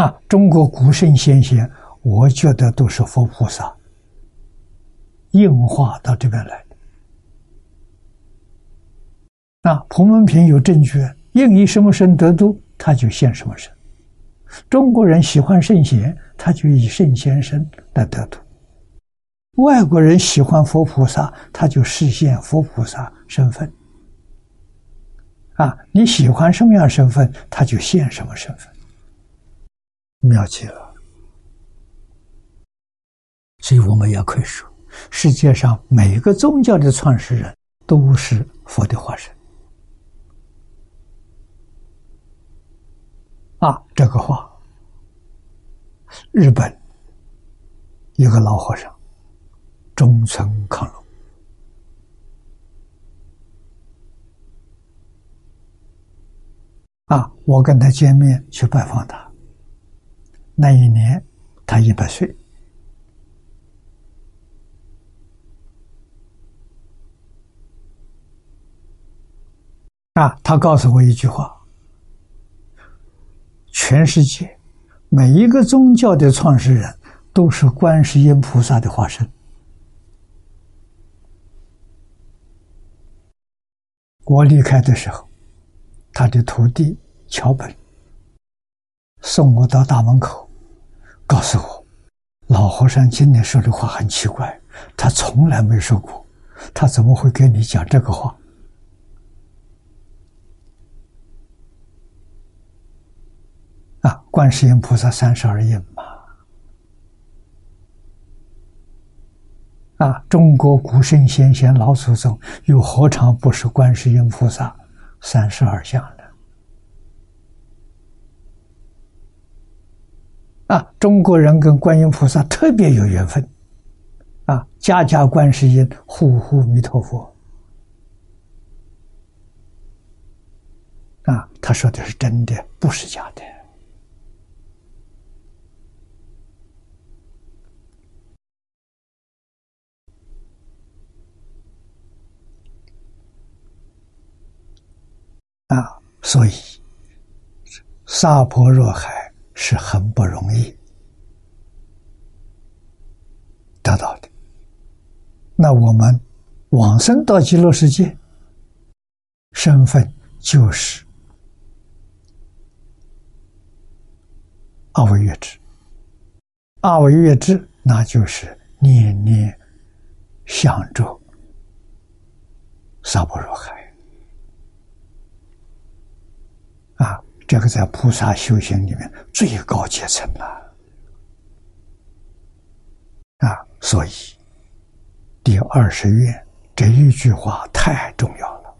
啊，中国古圣先贤，我觉得都是佛菩萨应化到这边来的。啊，普门品有证据，应以什么身得度，他就现什么身。中国人喜欢圣贤，他就以圣贤身来得度；外国人喜欢佛菩萨，他就实现佛菩萨身份。啊，你喜欢什么样身份，他就现什么身份。妙极了，所以我们也可以说，世界上每一个宗教的创始人都是佛的化身。啊，这个话，日本一个老和尚中村康隆啊，我跟他见面去拜访他。那一年，他一百岁。啊，他告诉我一句话：全世界每一个宗教的创始人都是观世音菩萨的化身。我离开的时候，他的徒弟桥本送我到大门口。告诉我，老和尚今天说的话很奇怪，他从来没说过，他怎么会跟你讲这个话？啊，观世音菩萨三十二应嘛，啊，中国古圣先贤老祖宗又何尝不是观世音菩萨三十二相呢？啊，中国人跟观音菩萨特别有缘分，啊，家家观世音，户户弥陀佛。啊，他说的是真的，不是假的。啊，所以沙婆若海。是很不容易得到的，那我们往生到极乐世界，身份就是阿惟越之。阿惟越之，那就是念念想着娑婆若海啊！这个在菩萨修行里面最高阶层了啊！所以第二十愿这一句话太重要了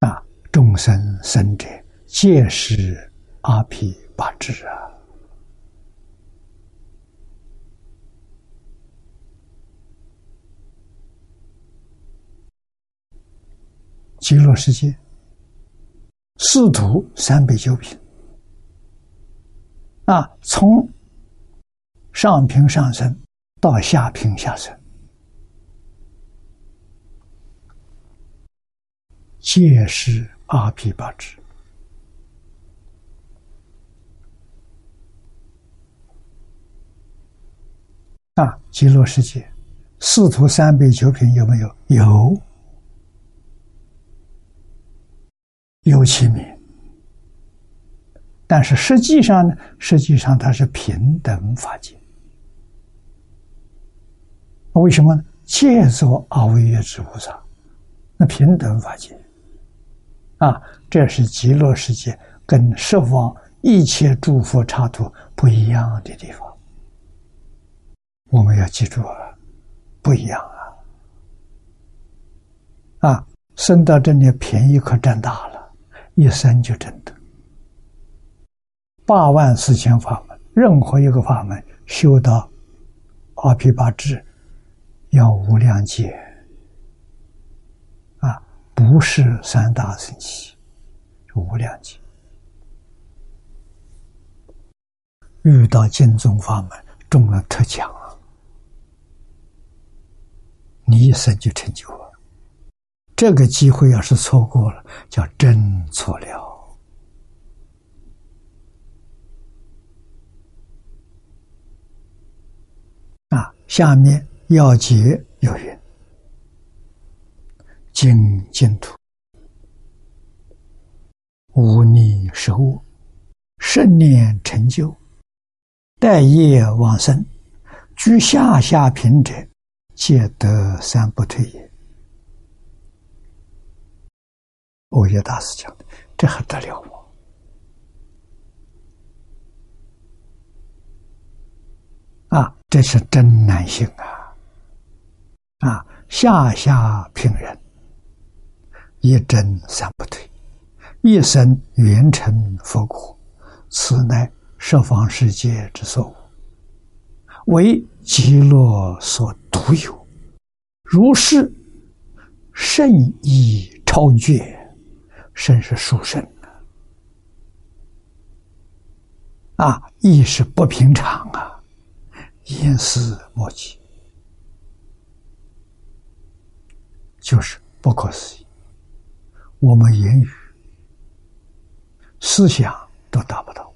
啊！众生生者皆是阿毗八智啊！极乐世界，四土三百九品啊，从上品上升到下品下升，皆是阿毗八智啊！极乐世界，四土三百九品有没有？有。有其名，但是实际上呢？实际上它是平等法界。为什么呢？借作阿惟越之菩萨，那平等法界啊，这是极乐世界跟十方一切诸佛刹土不一样的地方。我们要记住啊，不一样啊！啊，生到这里便宜可占大了。一生就真的八万四千法门，任何一个法门修到阿毗八智，要无量劫啊，不是三大神器，无量劫。遇到净宗法门，中了特奖啊，你一生就成就了。这个机会要是错过了，叫真错了。啊，下面要解有云：净净土，无逆受物，圣念成就，待业往生，居下下品者，皆得三不退也。欧耶大师讲的，这还得了吗？啊，这是真难行啊！啊，下下平人，一真三不退，一生圆成佛果，此乃十方世界之所无，为极乐所独有。如是甚意超绝。甚是殊胜啊！亦是不平常啊，言思莫及，就是不可思议。我们言语、思想都达不到。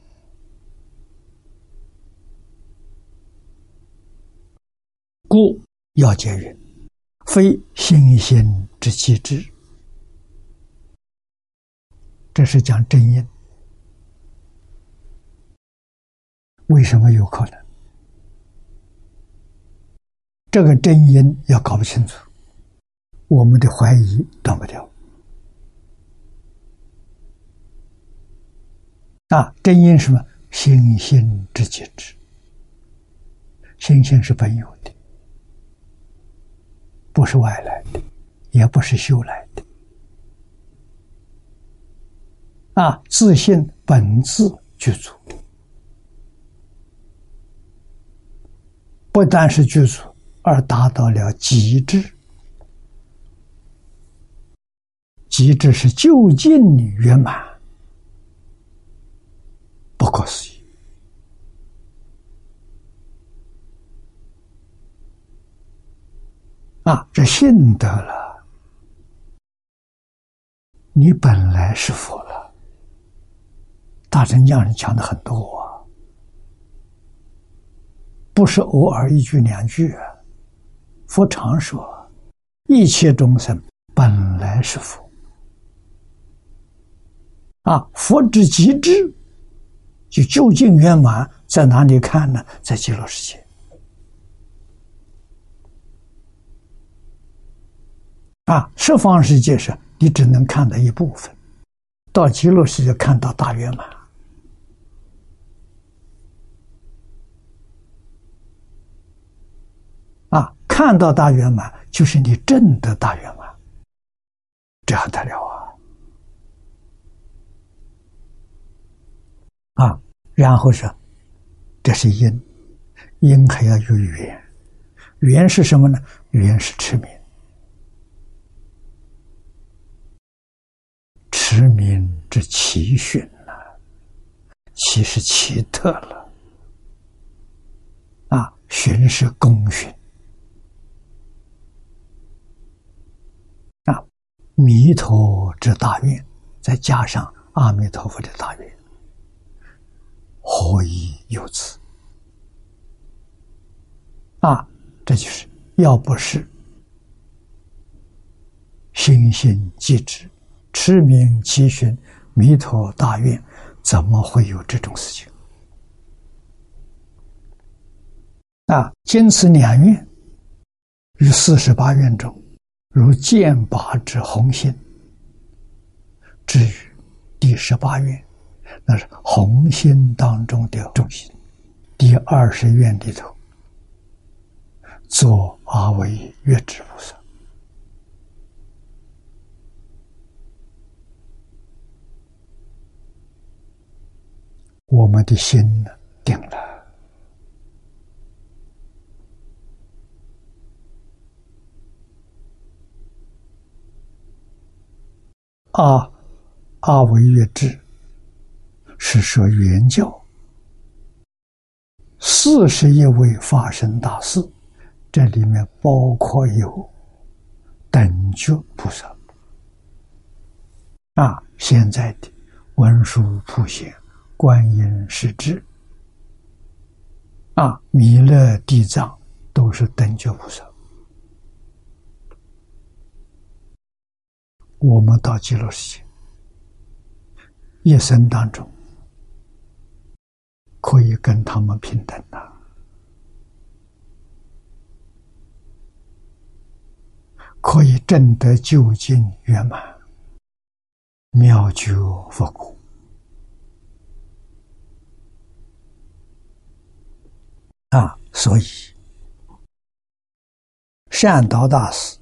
故要解云：非心心之机智。这是讲真因，为什么有可能？这个真因要搞不清楚，我们的怀疑断不掉。啊，真因什么？心性之节制，心性是本有的，不是外来的，也不是修来的。啊，自信本自具足，不但是具足，而达到了极致。极致是究竟圆满，不可思议。啊，这信得了，你本来是佛了。大乘讲人讲的很多啊，不是偶尔一句两句。佛常说，一切众生本来是佛啊，佛之极致，就究竟圆满在哪里看呢？在极乐世界啊，十方世界是你只能看到一部分，到极乐世界看到大圆满。啊，看到大圆满，就是你证得大圆满，这还得了啊！啊，然后是，这是因，因还要有缘，缘是什么呢？缘是持名，持名之奇训呐，其实奇特了，啊，寻是功勋。弥陀之大愿，再加上阿弥陀佛的大愿，何以有此？啊，这就是要不是心心即止，持名其寻弥陀大愿，怎么会有这种事情？啊，坚持两愿于四十八愿中。如剑拔之红心，至于第十八愿，那是红心当中的重心。第二十愿里头，做阿惟月之菩萨，我们的心呢定了。阿阿维越智是说原教。四十一位法身大士，这里面包括有等觉菩萨。啊，现在的文殊普贤、观音世智。啊、弥勒地藏都是等觉菩萨。我们到极乐世界，一生当中可以跟他们平等的，可以证得究竟圆满，妙觉佛果啊！所以善导大师。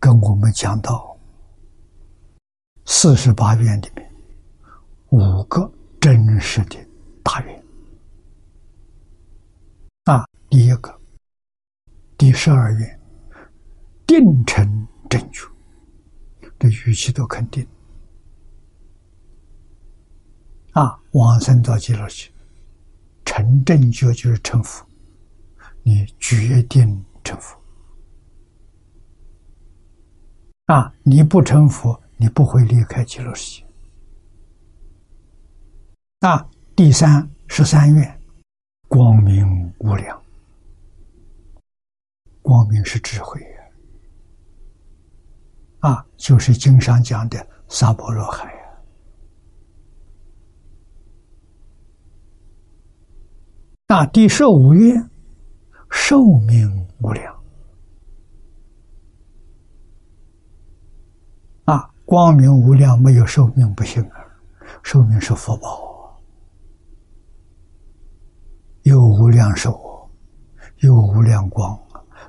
跟我们讲到四十八愿里面五个真实的大愿。啊，第一个第十二愿定成正觉，这语气都肯定。啊，往生到极乐去，成正觉就是成佛，你决定成佛。啊！你不成佛，你不会离开极乐世界。啊，第三十三愿，光明无量。光明是智慧呀！啊，就是经上讲的萨婆罗海呀。啊，第十五愿，寿命无量。光明无量，没有寿命不行啊！寿命是福报，有无量寿，有无量光，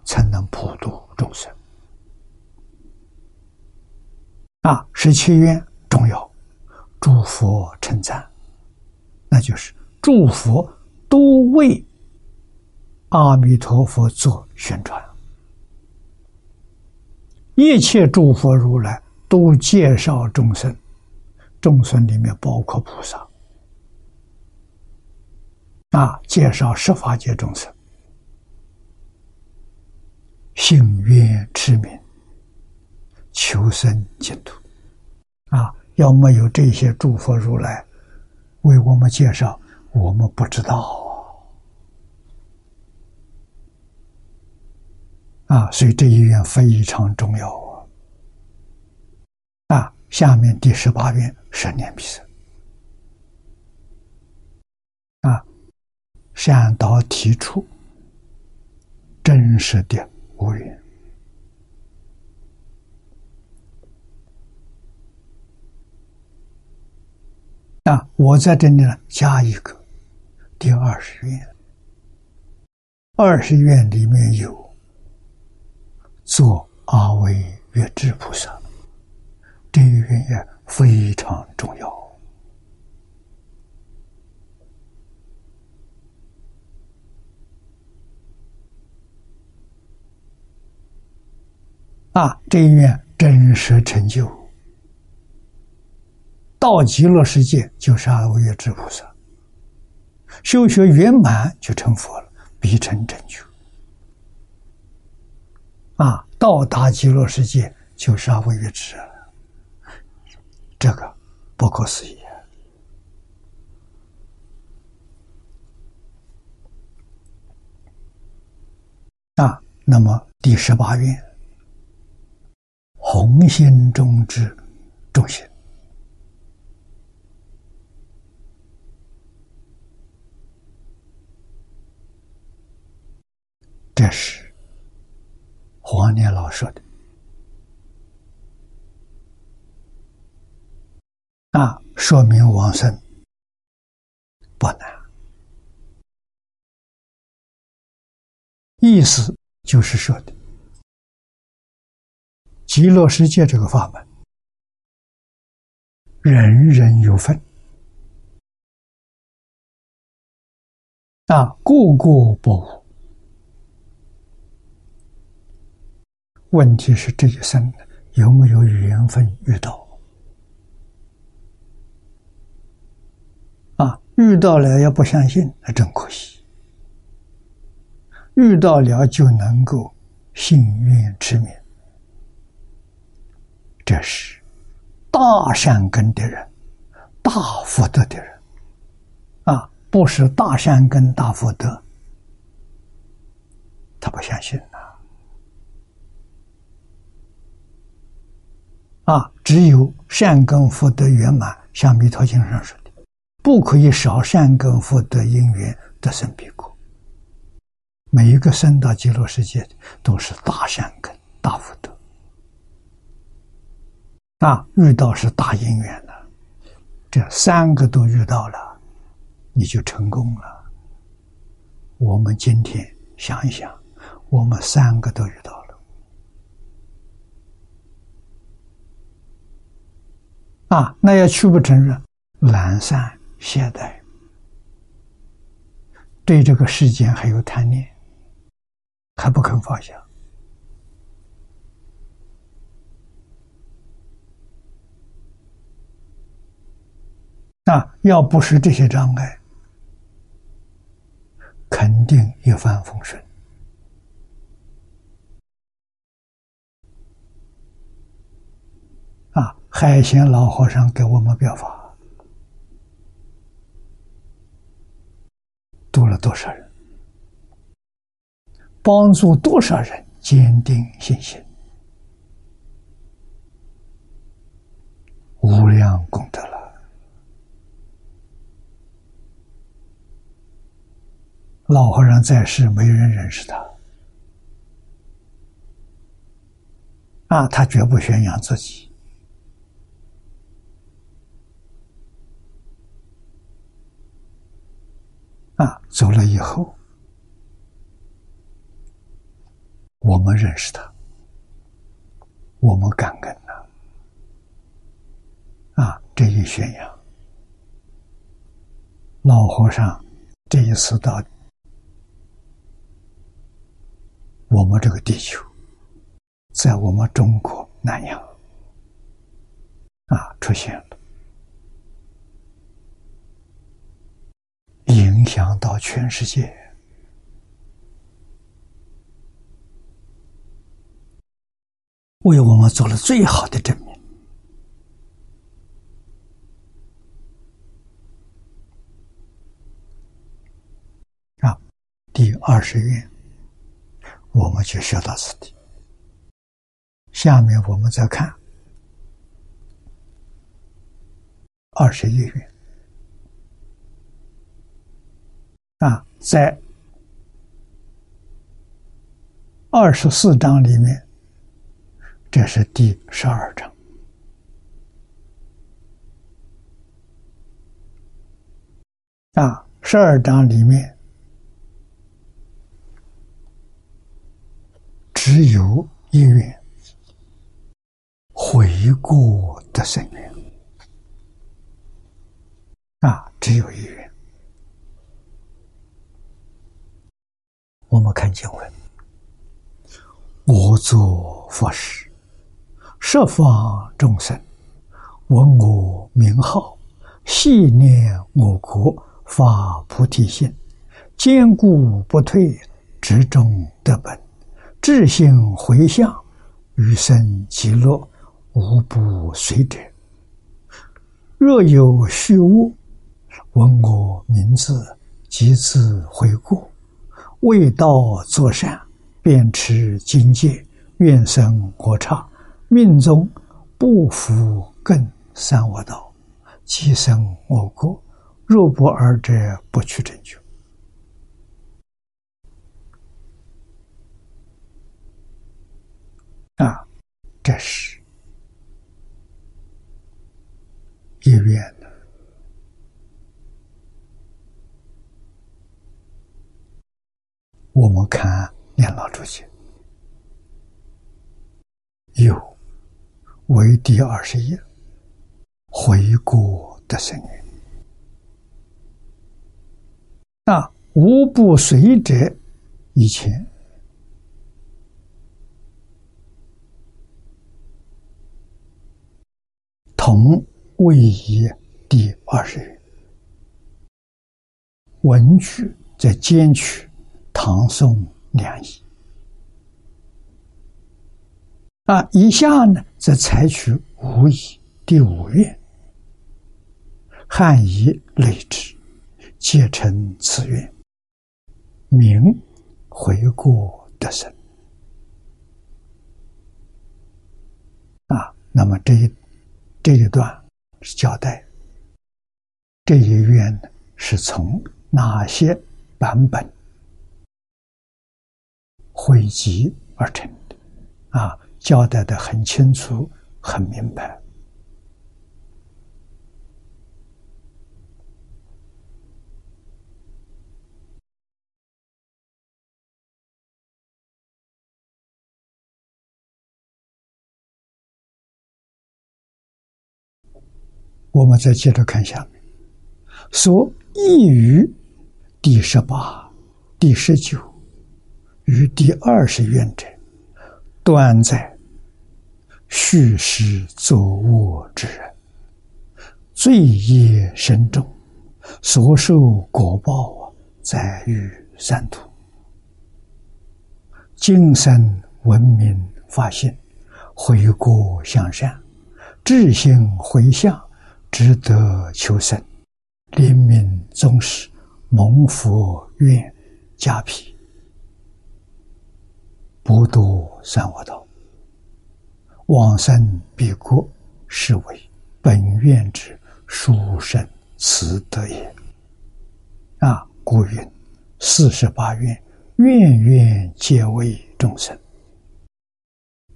才能普度众生。啊，十七愿重要，诸佛称赞，那就是诸佛都为阿弥陀佛做宣传，一切诸佛如来。都介绍众生，众生里面包括菩萨啊，介绍十法界众生，信愿持名，求生净土啊。要没有这些诸佛如来为我们介绍，我们不知道啊，所以这一愿非常重要！下面第十八愿十年必生啊，善导提出真实的无缘。啊，我在这里呢，加一个第二十愿。二十愿里面有做阿惟越智菩萨，这一愿也非常重要。啊，这一愿真实成就。到极乐世界就是阿惟越智菩萨，修学圆满就成佛了，必成正觉。啊，到达极乐世界就是阿惟越智了，这个不可思议啊！那么第十八愿，红心中之重心。这是黄年老说的啊，说明往生不难。意思就是说的，极乐世界这个法门，人人有份啊，个个不误。问题是这一生有没有缘分遇到？啊，遇到了要不相信，那真可惜。遇到了就能够幸运持名，这是大善根的人、大福德的人啊，不是大善根、大福德，他不相信呐。啊，只有善根福德圆满，像《弥陀经》上说，不可以少善根福德因缘得生彼国。每一个生到极乐世界都是大善根、大福德，啊，遇到是大因缘的，这三个都遇到了，你就成功了。我们今天想一想，我们三个都遇到了。啊，那要去不成日，懒散懈怠，对这个世间还有贪念，还不肯放下。啊，要不是这些障碍，肯定一帆风顺。啊，海贤老和尚给我们表法，度了多少人，帮助多少人坚定信心，无量功德了。老和尚在世，没人认识他，啊，他绝不宣扬自己。啊，走了以后，我们认识他，我们感恩他。啊，这一宣扬，老和尚这一次到我们这个地球，在我们中国南阳啊出现想到全世界。为我们做了最好的证明。啊，第二十愿，我们就学到此地。下面我们再看二十一愿。啊，在二十四章里面，这是第十二章啊，十二章里面。只有一愿，悔过的深愿啊！只有一愿。我们看经文：我作佛事，十方众生闻我名号，系念我国，发菩提心，坚固不退，执中得本。智性回向，余生极乐，无不随者。若有虚物，闻我名字，即自回顾。为道作善，便持境界，愿生我刹，命中不服更三恶道，即生我国。若不二者，不取正觉。啊，这是一愿的。我们看念老主席有为第二十页回顾的声音。那无不随者以前。同位移第二十，文句在兼取唐宋两仪啊，以下呢则采取五仪第五愿，汉仪类之，皆成此愿，名回过得生啊。那么这一。这一段是交代这一愿是从哪些版本汇集而成的啊？交代的很清楚、很明白。我们再接着看下面，说异于第十八、第十九与第二十愿者，端在虚实作恶之人，罪业深重，所受果报啊在于三途。今生闻名发现，回国向善，智心回向。值得求生，临命终时，蒙佛愿加庇，不堕三恶道，往生彼国，是为本愿之殊胜慈德也。啊，故云：四十八愿，愿愿皆为众生，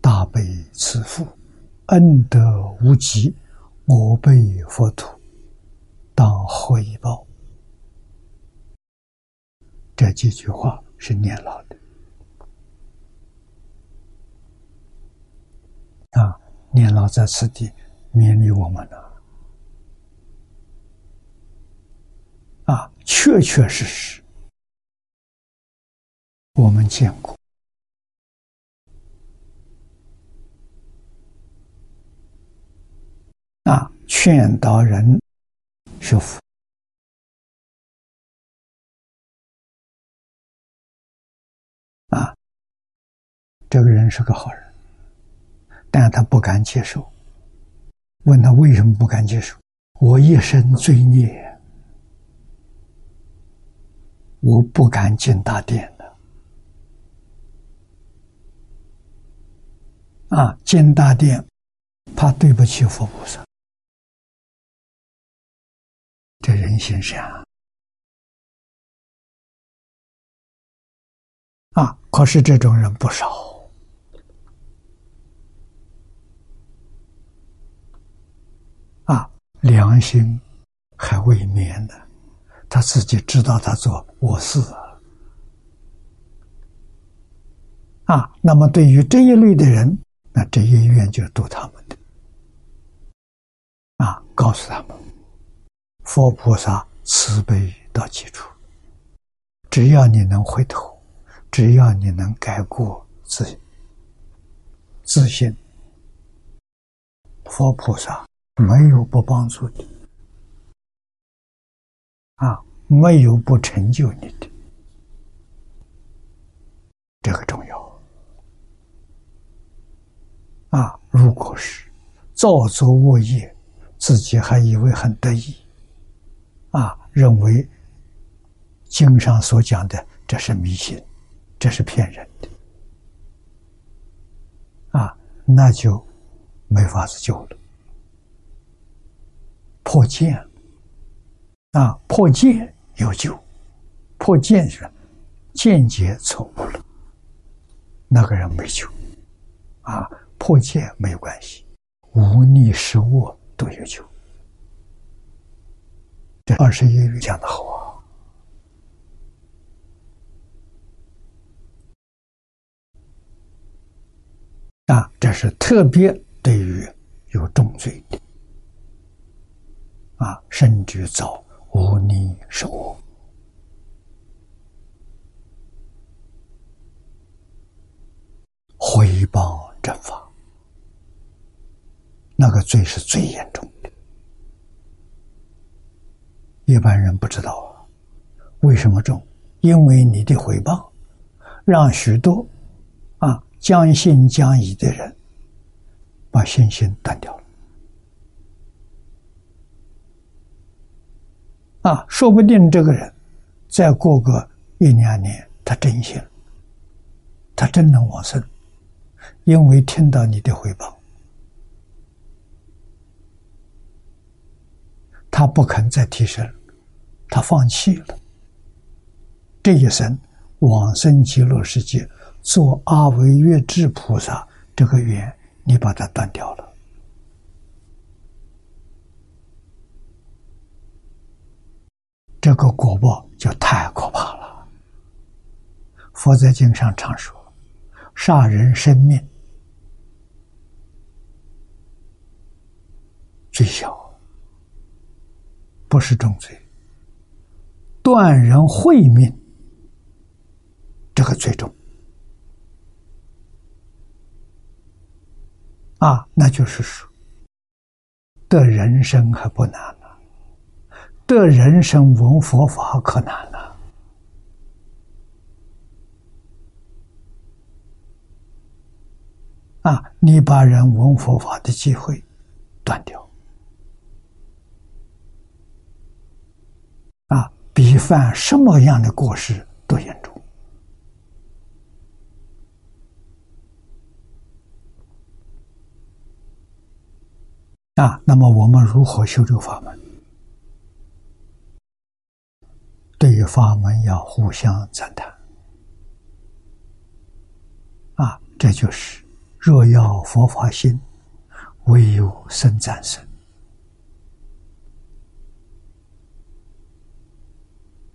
大悲慈父，恩德无极。我辈佛土，当回报。这几句话是念老的啊！念老在此地勉励我们了啊！确确实实，我们见过。啊！劝导人学佛啊，这个人是个好人，但他不敢接受。问他为什么不敢接受？我一生罪孽，我不敢进大殿的。啊，进大殿，怕对不起佛菩萨。这人心善啊！可是这种人不少。啊，良心还未眠呢，他自己知道他做我事啊。那么对于这一类的人，那这一院就度他们的啊，告诉他们，佛菩萨慈悲到极处，只要你能回头，只要你能改过自自信，佛菩萨。没有不帮助的，啊，没有不成就你的，这个重要。啊，如果是造作恶业，自己还以为很得意，啊，认为经上所讲的这是迷信，这是骗人的，啊，那就没法子救了。破戒啊，破戒有救，破戒是间接错误了，那个人没救啊。破戒没有关系，无逆失恶都有救。这二十一语讲的好啊！啊，这是特别对于有重罪的。啊，甚至造无逆受回报正法，那个罪是最严重的。一般人不知道啊，为什么重？因为你的回报，让许多啊将信将疑的人把信心断掉了。啊，说不定这个人再过个一两年，他真信，他真能往生，因为听到你的回报，他不肯再提升，他放弃了。这一生往生极乐世界做阿维月智菩萨，这个缘你把它断掉了。这个果报就太可怕了。佛在经上常说：“杀人生命最小，不是重罪；断人慧命，这个最重。”啊，那就是说，得人生还不难。得人生闻佛法可难了啊！你把人闻佛法的机会断掉啊，比犯什么样的过失都严重啊！那么我们如何修这个法门？对于法门要互相赞叹，啊，这就是若要佛法心，唯有生赞生。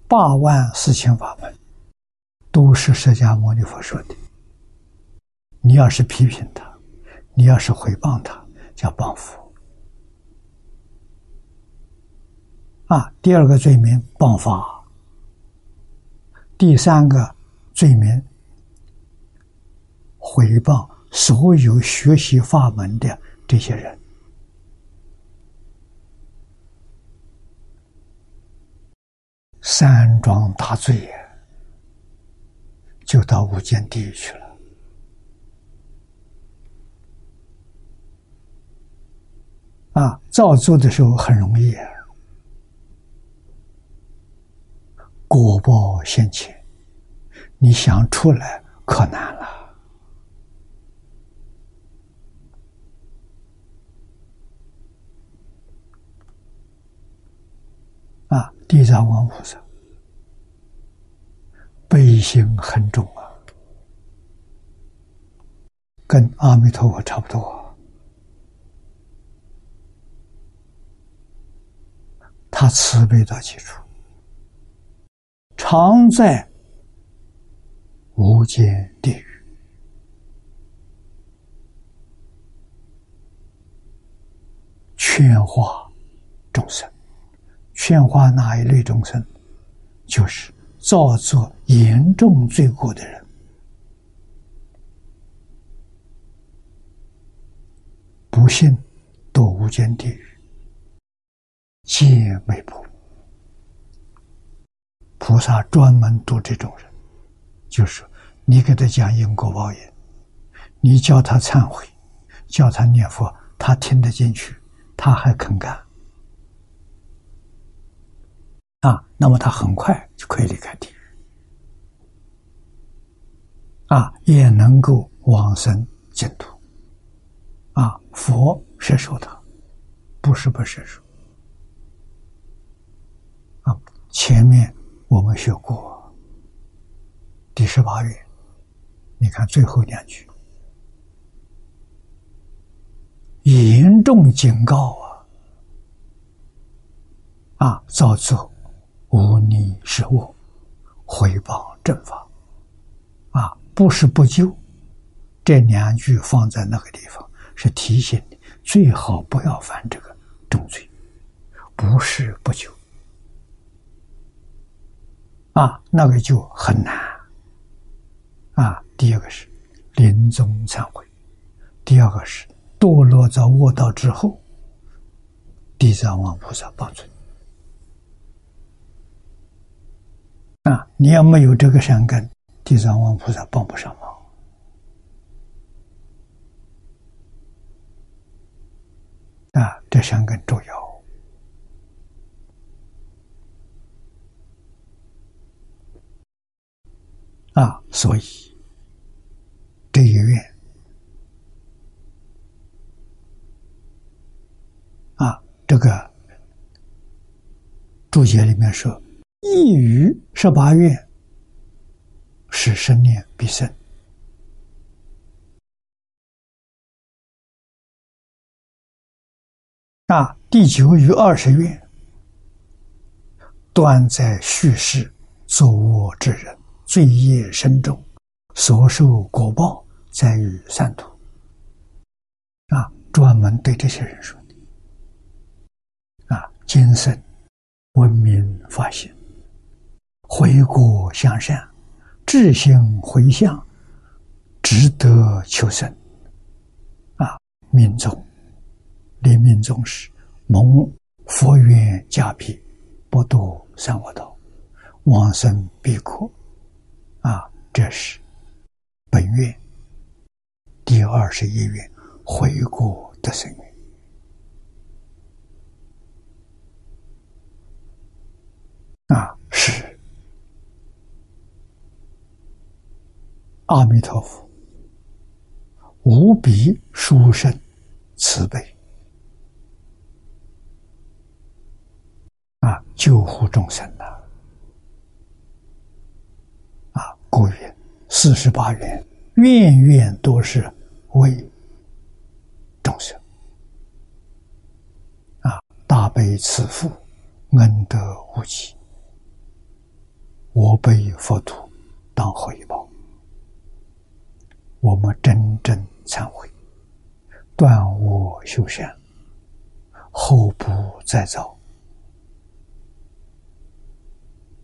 八万四千法门都是释迦牟尼佛说的。你要是批评他，你要是诽谤他，叫谤佛。啊，第二个罪名谤法。第三个罪名，回报所有学习法门的这些人，三桩大罪，就到无间地狱去了。啊，造作的时候很容易。果报现前，你想出来可难了。啊，地藏王菩萨悲心很重啊，跟阿弥陀佛差不多。他慈悲到极处，常在无间地狱劝化众生。劝化哪一类众生？就是造作严重罪过的人，不幸堕无间地狱，皆没破。菩萨专门度这种人，就是你给他讲因果报应，你教他忏悔，教他念佛，他听得进去，他还肯干。啊，那么他很快就可以离开地狱，啊，也能够往生净土。啊，佛摄受他，不是不摄受。啊，前面我们学过第十八愿，你看最后两句，严重警告啊，啊，造作。无逆是我，回报正法，啊，不是不救。这两句放在那个地方，是提醒你最好不要犯这个重罪，不是不救。啊，那个就很难。啊，第二个是临终忏悔，第二个是堕落在恶道之后，地藏王菩萨帮助你。啊！你要没有这个善根，地藏王菩萨帮不上忙。啊，这善根重要。啊，所以这一愿啊，这个注解里面说。一于十八愿，是生念必生。那第九与二十愿，断在叙事作恶之人，罪业深重，所受果报在于三途。啊，专门对这些人说的。啊，今生闻名发现。回国向善，志心回向，值得求生。啊，命中，临命终时，蒙佛缘加庇，不堕三恶道，往生必可。啊，这是本月第二十一愿回国的生愿。啊，是。阿弥陀佛，无比殊胜慈悲啊！救护众生故曰四十八愿，愿愿都是为众生啊！大悲慈父，恩德无极，我辈佛土当回报。我们真正忏悔，断恶修善，后不再造。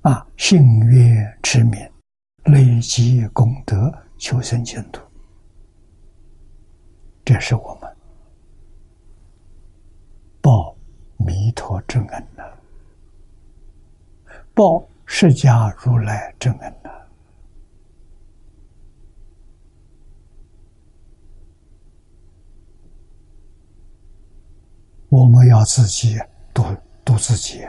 啊，信愿持名，累积功德，求生净土。这是我们报弥陀之恩呐，报释迦如来之恩呐。我们要自己度度自己。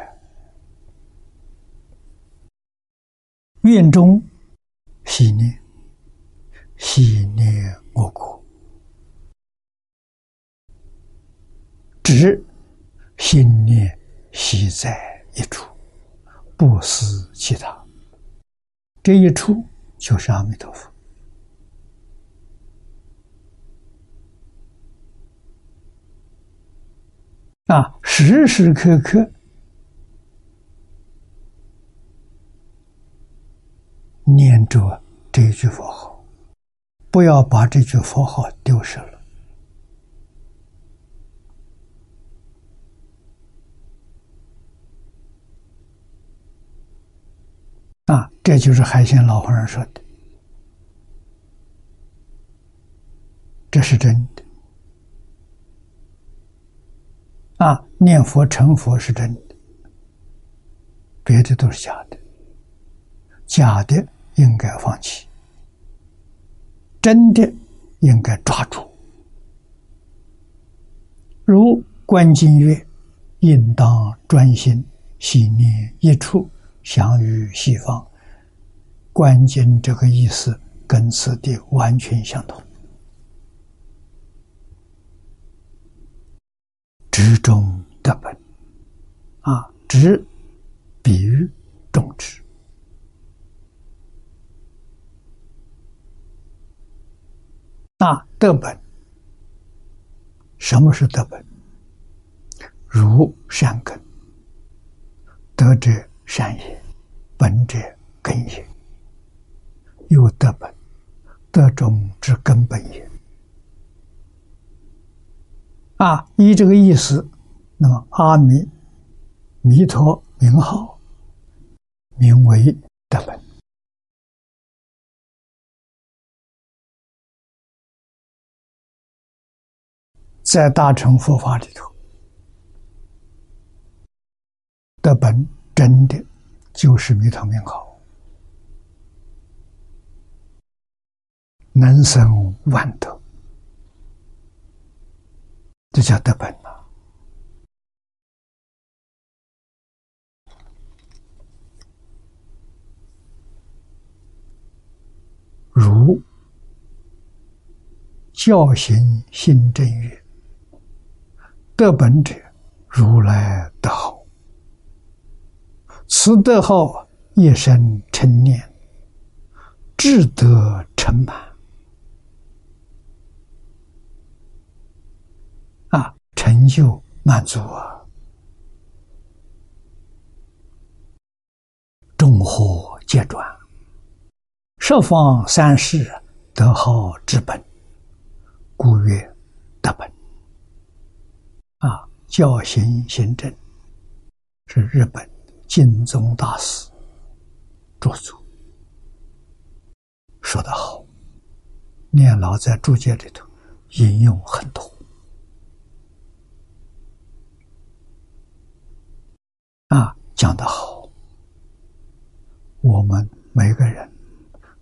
愿中心念，心念我国，只心念系在一处，不思其他。这一处就是阿弥陀佛。啊，时时刻刻念着这句佛号，不要把这句佛号丢失了。啊，这就是海鲜老和尚说的，这是真的。啊，念佛成佛是真的，别的都是假的。假的应该放弃，真的应该抓住。如观经曰：“应当专心，心念一处，相于西方。”观经这个意思跟此地完全相同。执中得本，啊，执比喻种植。那德本，什么是德本？如善根，德者善也，本者根也。有德本，德中之根本也。啊，依这个意思，那么阿弥弥陀名号名为德本，在大乘佛法里头，德本真的就是弥陀名号，能生万德。这叫得本呐！如教行心正月，得本者，如来得好。此德号一生成念，智德成满。啊成就满足啊！众惑皆转，十方三世得号之本，故曰。啊，教行行正是日本净宗大师著作，说得好。念老在注解里头引用很多。啊，讲得好！我们每个人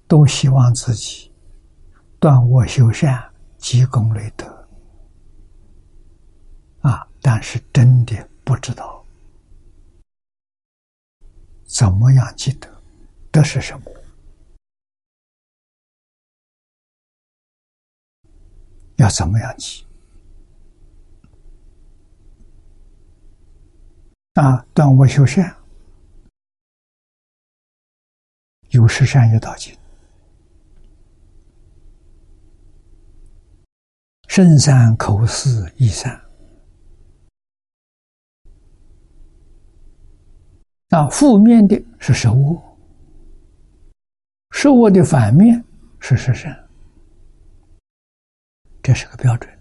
都希望自己断恶修善、积功累德。但是真的不知道怎么样积德，德是什么？要怎么样积？啊，断恶修善，有十善业道经，身善口思意善。啊，负面的是食物，食物的反面是十善，这是个标准。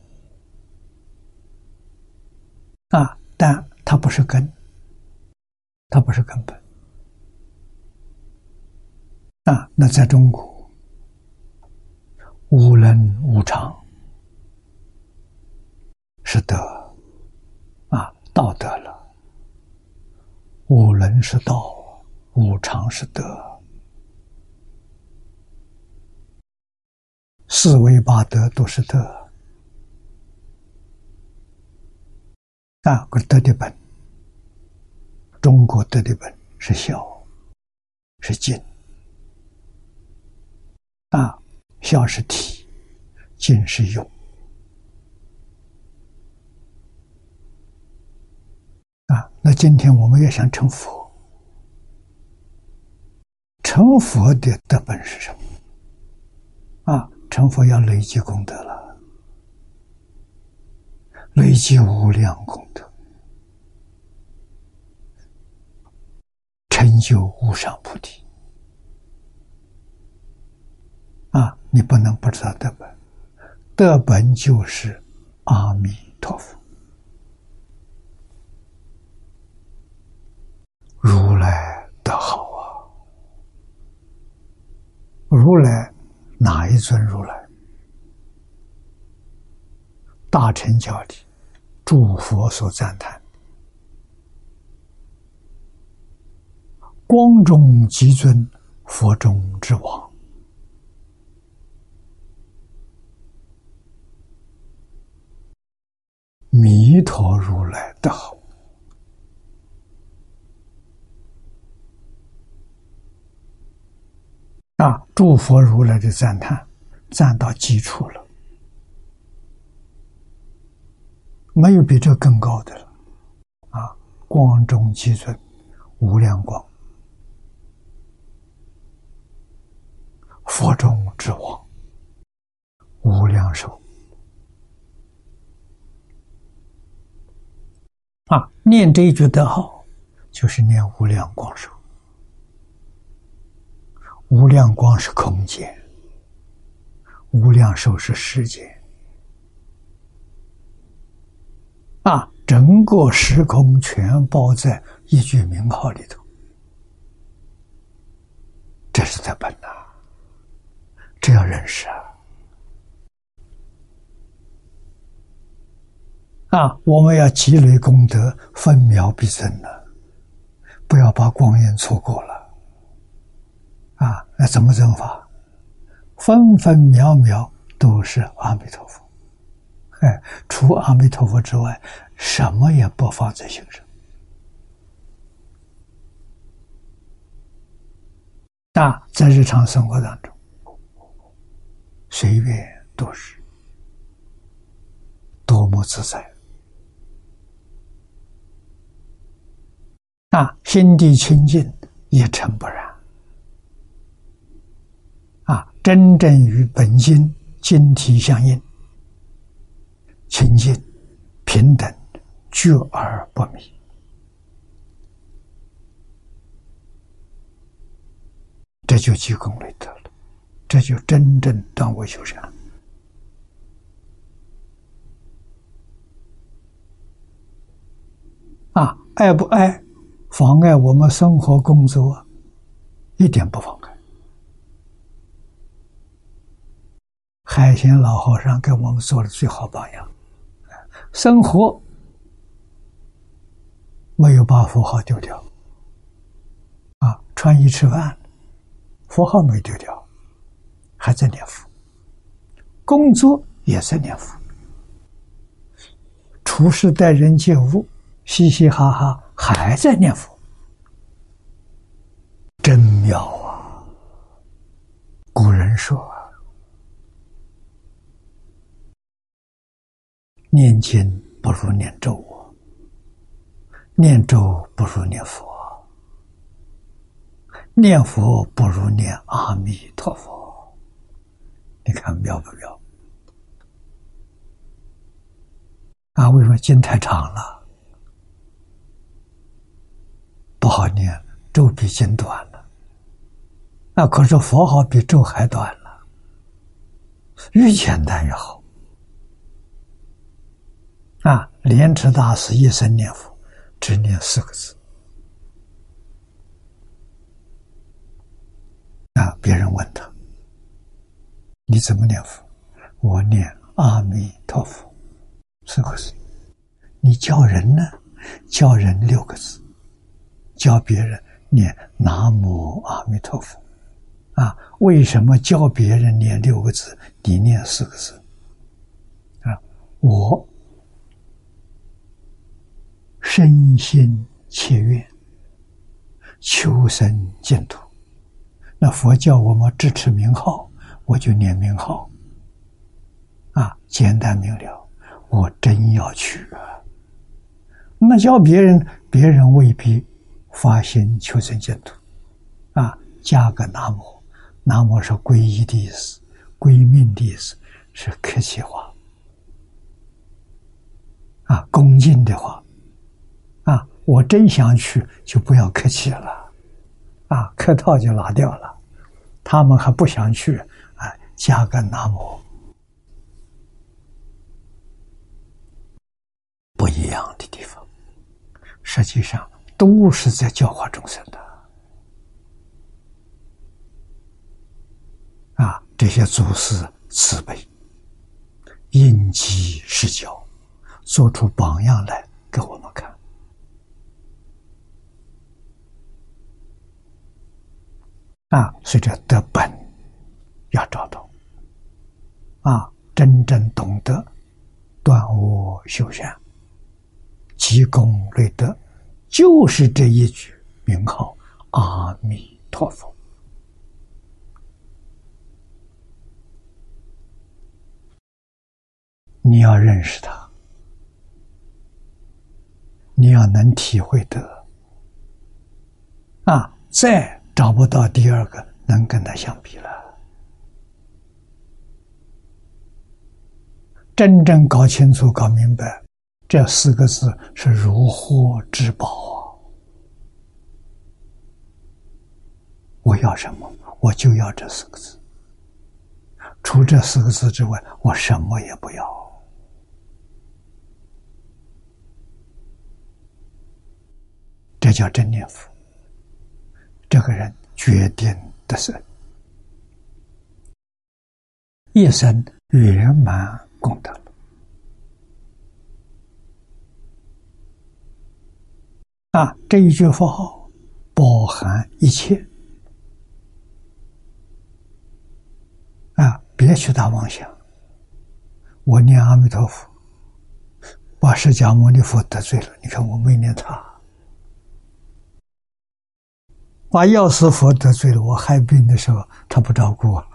啊，但它不是根。它不是根本啊！那在中国，无能无常是德啊，道德了。五能是道，五常是德，四维八德都是德啊，德的本。中国德的本是孝，是敬，啊，孝是体，敬是用。啊，那今天我们要想成佛，成佛的德本是什么？啊，成佛要累积功德了，累积无量功德，成就无上菩提。啊，你不能不知道德本，德本就是阿弥陀佛。如来德好啊！如来哪一尊如来？大乘教里诸佛所赞叹，光中极尊，佛中之王，弥陀如来德好。啊！诸佛如来的赞叹，赞到极处了，没有比这更高的了。啊！光中极尊，无量光，佛中之王，无量寿。啊！念这一句的好，就是念无量光寿。无量光是空间，无量寿是时间，啊，整个时空全包在一句名号里头，这是他本呐，这要认识啊！啊，我们要积累功德，分秒必争呢，不要把光阴错过了。啊，那怎么正法？分分秒秒都是阿弥陀佛，哎，除阿弥陀佛之外，什么也不放在心上。那，在日常生活当中，随便都是，多么自在！那，心地清净，一尘不染。真正与本心精体相应，清净平等，觉而不迷，这就积功累德了，这就真正断恶修善。啊，爱不爱，妨碍我们生活工作，一点不妨碍。海贤老和尚给我们做的最好榜样，生活没有把佛号丢掉，啊，穿衣吃饭，佛号没丢掉，还在念佛；工作也在念佛，处事待人接物，嘻嘻哈哈，还在念佛，真妙啊！古人说。念经不如念咒，念咒不如念佛，念佛不如念阿弥陀佛。你看妙不妙？啊，为什么经太长了，不好念？咒比经短了。啊，可是佛号比咒还短了，越简单越好。啊！莲池大师一生念佛，只念四个字。啊！别人问他：“你怎么念佛？”我念阿弥陀佛四个字。你教人呢？教人六个字。教别人念南无阿弥陀佛。啊！为什么教别人念六个字，你念四个字？啊！我。身心切愿，求生净土。那佛教我们支持名号，我就念名号，啊，简单明了，我真要去啊。那叫别人，别人未必发心求生净土，啊，加个南无，南无是皈依的意思，归命的意思，是客气话，啊，恭敬的话，我真想去，就不要客气了，啊，客套就拿掉了，他们还不想去。加个南无，不一样的地方，实际上都是在教化众生的。啊，这些祖师慈悲，应机施教，做出榜样来给我们看。啊，所以这得本要找到。啊，真正懂得断我修善、积功累德，就是这一句名号“阿弥陀佛”。你要认识他，你要能体会得，啊，在找不到第二个能跟他相比了。真正搞清楚、搞明白，这四个字是如获至宝啊！我要什么，我就要这四个字。除这四个字之外，我什么也不要。这叫真念佛。这个人决定的是一生圆满。功德啊！这一句佛号包含一切啊！别去打妄想。我念阿弥陀佛，把释迦牟尼佛得罪了。你看我没念他，把药师佛得罪了。我害病的时候，他不照顾我了。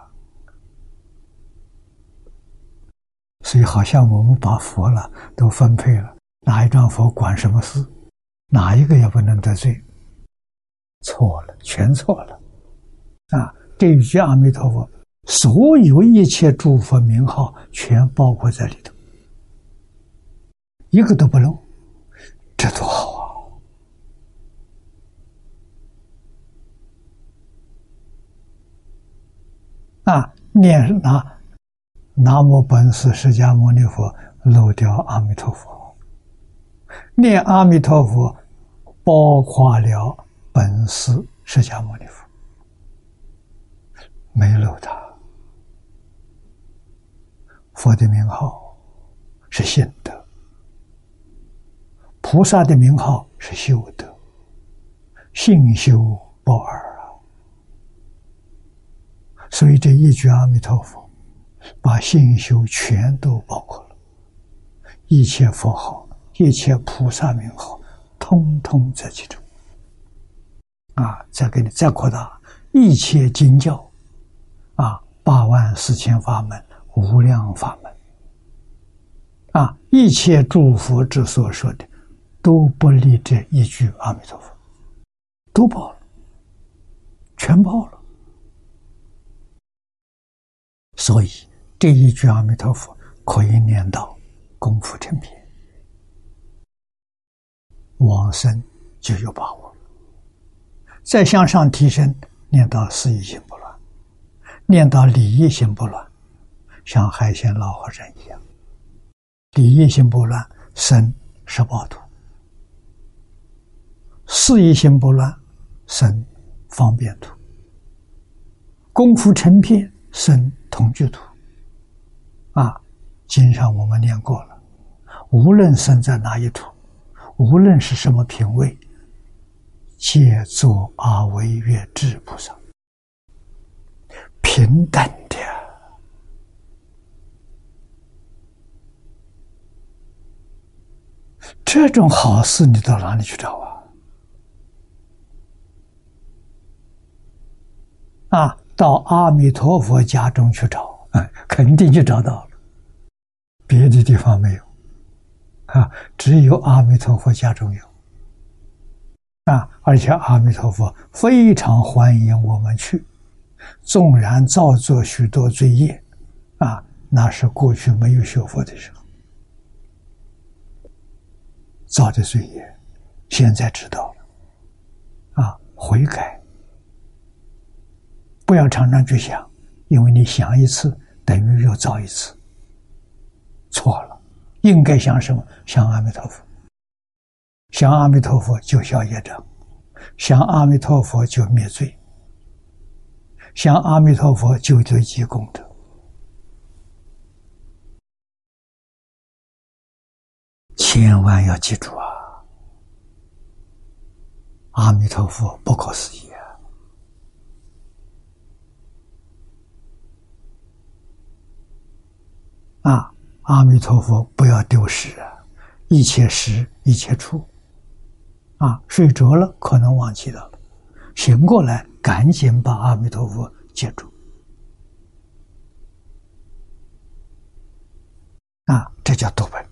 所以，好像我们把佛了都分配了，哪一张佛管什么事，哪一个也不能得罪。错了，全错了。啊，这一句阿弥陀佛，所有一切诸佛名号全包括在里头，一个都不漏，这多好啊！念哪？南无本师释迦牟尼佛，漏掉阿弥陀佛。念阿弥陀佛，包括了本师释迦牟尼佛，没漏他。佛的名号是信德，菩萨的名号是修德，信修不二。所以这一句阿弥陀佛。把信修全都包括了，一切佛号、一切菩萨名号，通通在其中。啊，再给你再扩大，一切经教，啊，八万四千法门、无量法门，啊，一切诸佛之所说的，都不离这一句阿弥陀佛，都包了，全包了，所以。这一句阿弥陀佛可以念到功夫成片，往生就有把握。再向上提升，念到四意心不乱，念到理意心不乱，像海鲜老和尚一样，理意心不乱，生十八土；四意心不乱，生方便土；功夫成片，生同居土。啊，经上我们念过了，无论生在哪一土，无论是什么品位，皆作阿惟越智菩萨，平等的。这种好事，你到哪里去找啊？啊，到阿弥陀佛家中去找，啊，肯定就找到了。别的地方没有，啊，只有阿弥陀佛家中有。啊，而且阿弥陀佛非常欢迎我们去，纵然造作许多罪业，啊，那是过去没有学佛的时候。造的罪业，现在知道了，啊，悔改，不要常常去想，因为你想一次等于又造一次，错了，应该想什么？想阿弥陀佛。想阿弥陀佛就消业障，想阿弥陀佛就灭罪，想阿弥陀佛就得积功德。千万要记住啊！阿弥陀佛不可思议啊！阿弥陀佛不要丢失啊！一切时，一切处。啊，睡着了可能忘记了，醒过来赶紧把阿弥陀佛接住。啊，这叫得本，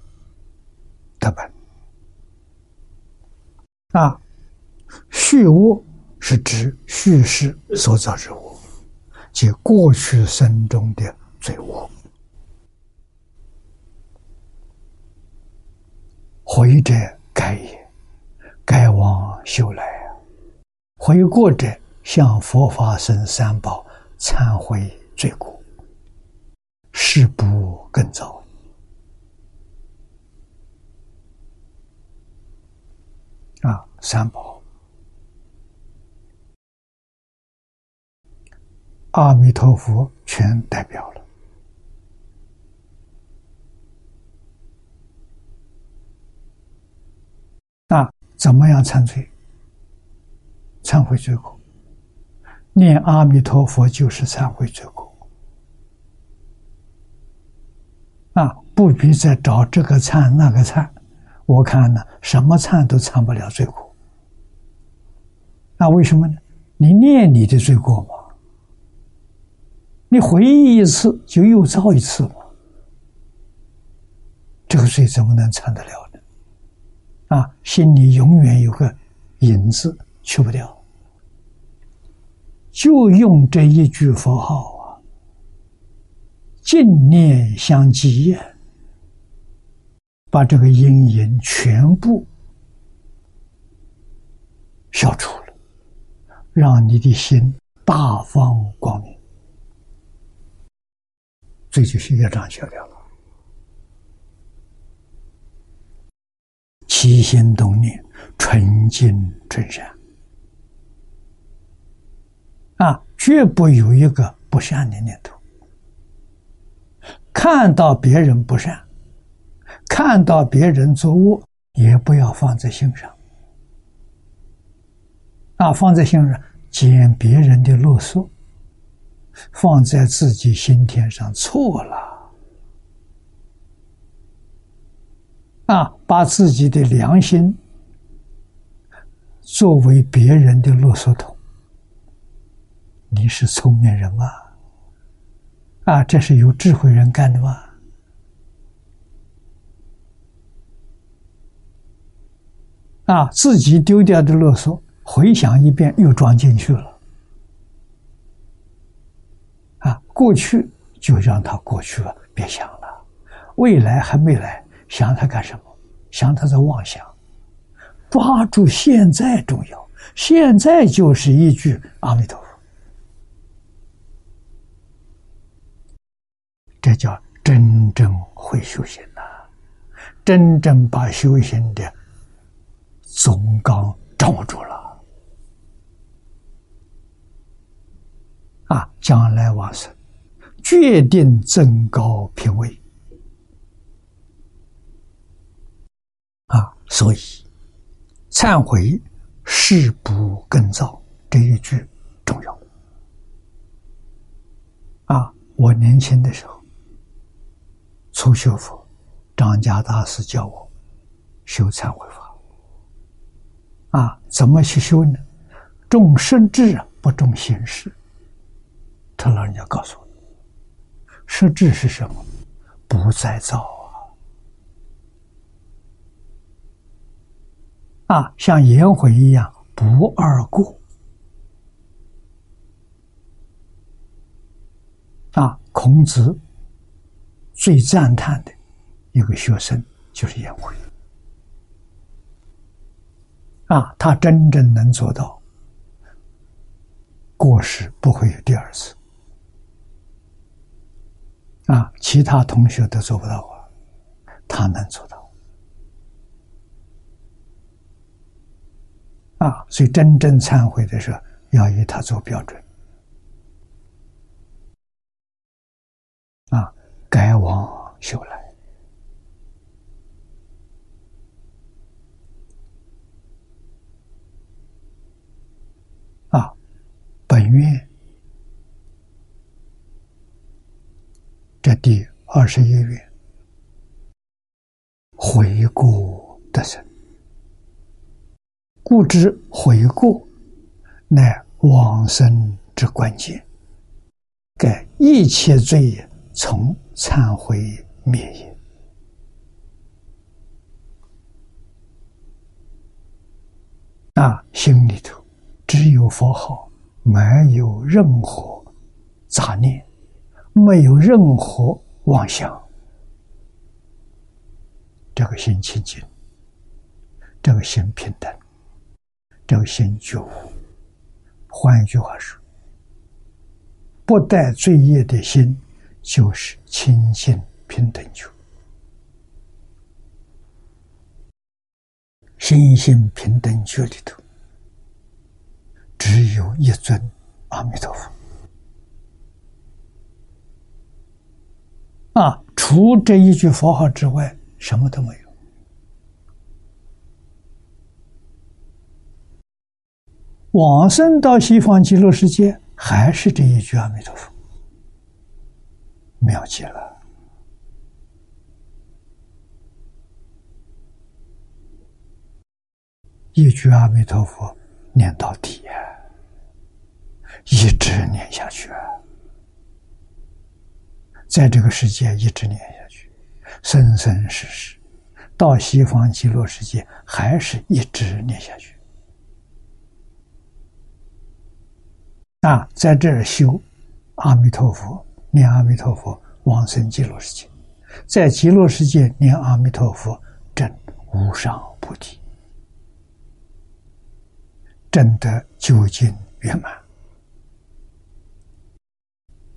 得本。啊，虚无是指虚实所造之物，即过去生中的罪恶。回者改也。该往修来啊！悔过者向佛法僧三宝忏悔罪过，誓不更造。啊，三宝，阿弥陀佛全代表了。啊。怎么样忏罪？忏悔罪过，念阿弥陀佛就是忏悔罪过。啊，不必再找这个忏那个忏，我看呢，什么忏都忏不了罪过。那为什么呢？你念你的罪过嘛，你回忆一次就又造一次嘛，这个罪怎么能忏得了？啊，心里永远有个影子，去不掉。就用这一句佛号啊，净念相继，把这个阴影全部消除了，让你的心大放光明，这就是业障消掉了。起心动念，纯净纯善啊，绝不有一个不善的念头。看到别人不善，看到别人作恶，也不要放在心上。啊，放在心上捡别人的啰嗦，放在自己心田上错了。啊，把自己的良心作为别人的啰嗦桶，你是聪明人吗？啊，这是有智慧人干的吗？啊，自己丢掉的啰嗦，回想一遍又装进去了。啊，过去就让它过去了，别想了，未来还没来。想他干什么？想他在妄想，抓住现在重要。现在就是一句阿弥陀佛，这叫真正会修行呐！真正把修行的总纲掌握住了啊！将来往生，决定增高品位。所以，忏悔誓不更造这一句重要。啊，我年轻的时候，初学佛，张家大师教我修忏悔法。啊，怎么去修呢？重实质不重形式。他老人家告诉我，实质是什么？不再造啊！像颜回一样不二过啊！孔子最赞叹的一个学生就是颜回啊，他真正能做到过失不会有第二次。啊，其他同学都做不到啊，他能做到。啊，所以真正忏悔的时候，要以他做标准。啊，改往修来。啊，本愿。这第二十一愿，回顾得生，故知悔过乃往生之关键。盖一切罪业从忏悔灭也。那心里头只有佛号，没有任何杂念。没有任何妄想，这个心清净，这个心平等，这个心觉悟。换一句话说，不带罪业的心，就是清净平等觉。心性平等觉里头，只有一尊阿弥陀佛。啊，除这一句佛号之外，什么都没有。往生到西方极乐世界，还是这一句阿弥陀佛，妙极了。一句阿弥陀佛念到底呀，一直念下去啊。在这个世界一直念下去，生生世世，到西方极乐世界还是一直念下去。啊，在这儿修阿弥陀佛，念阿弥陀佛，往生极乐世界；在极乐世界念阿弥陀佛，证无上菩提，证得究竟圆满，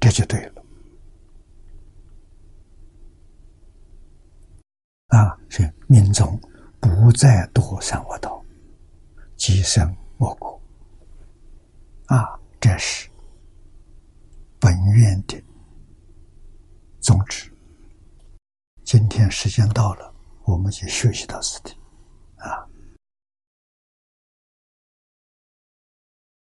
这就对了。啊，是命中不再堕三恶道，即生恶果。啊，这是本愿的宗旨。今天时间到了，我们就学习到此地。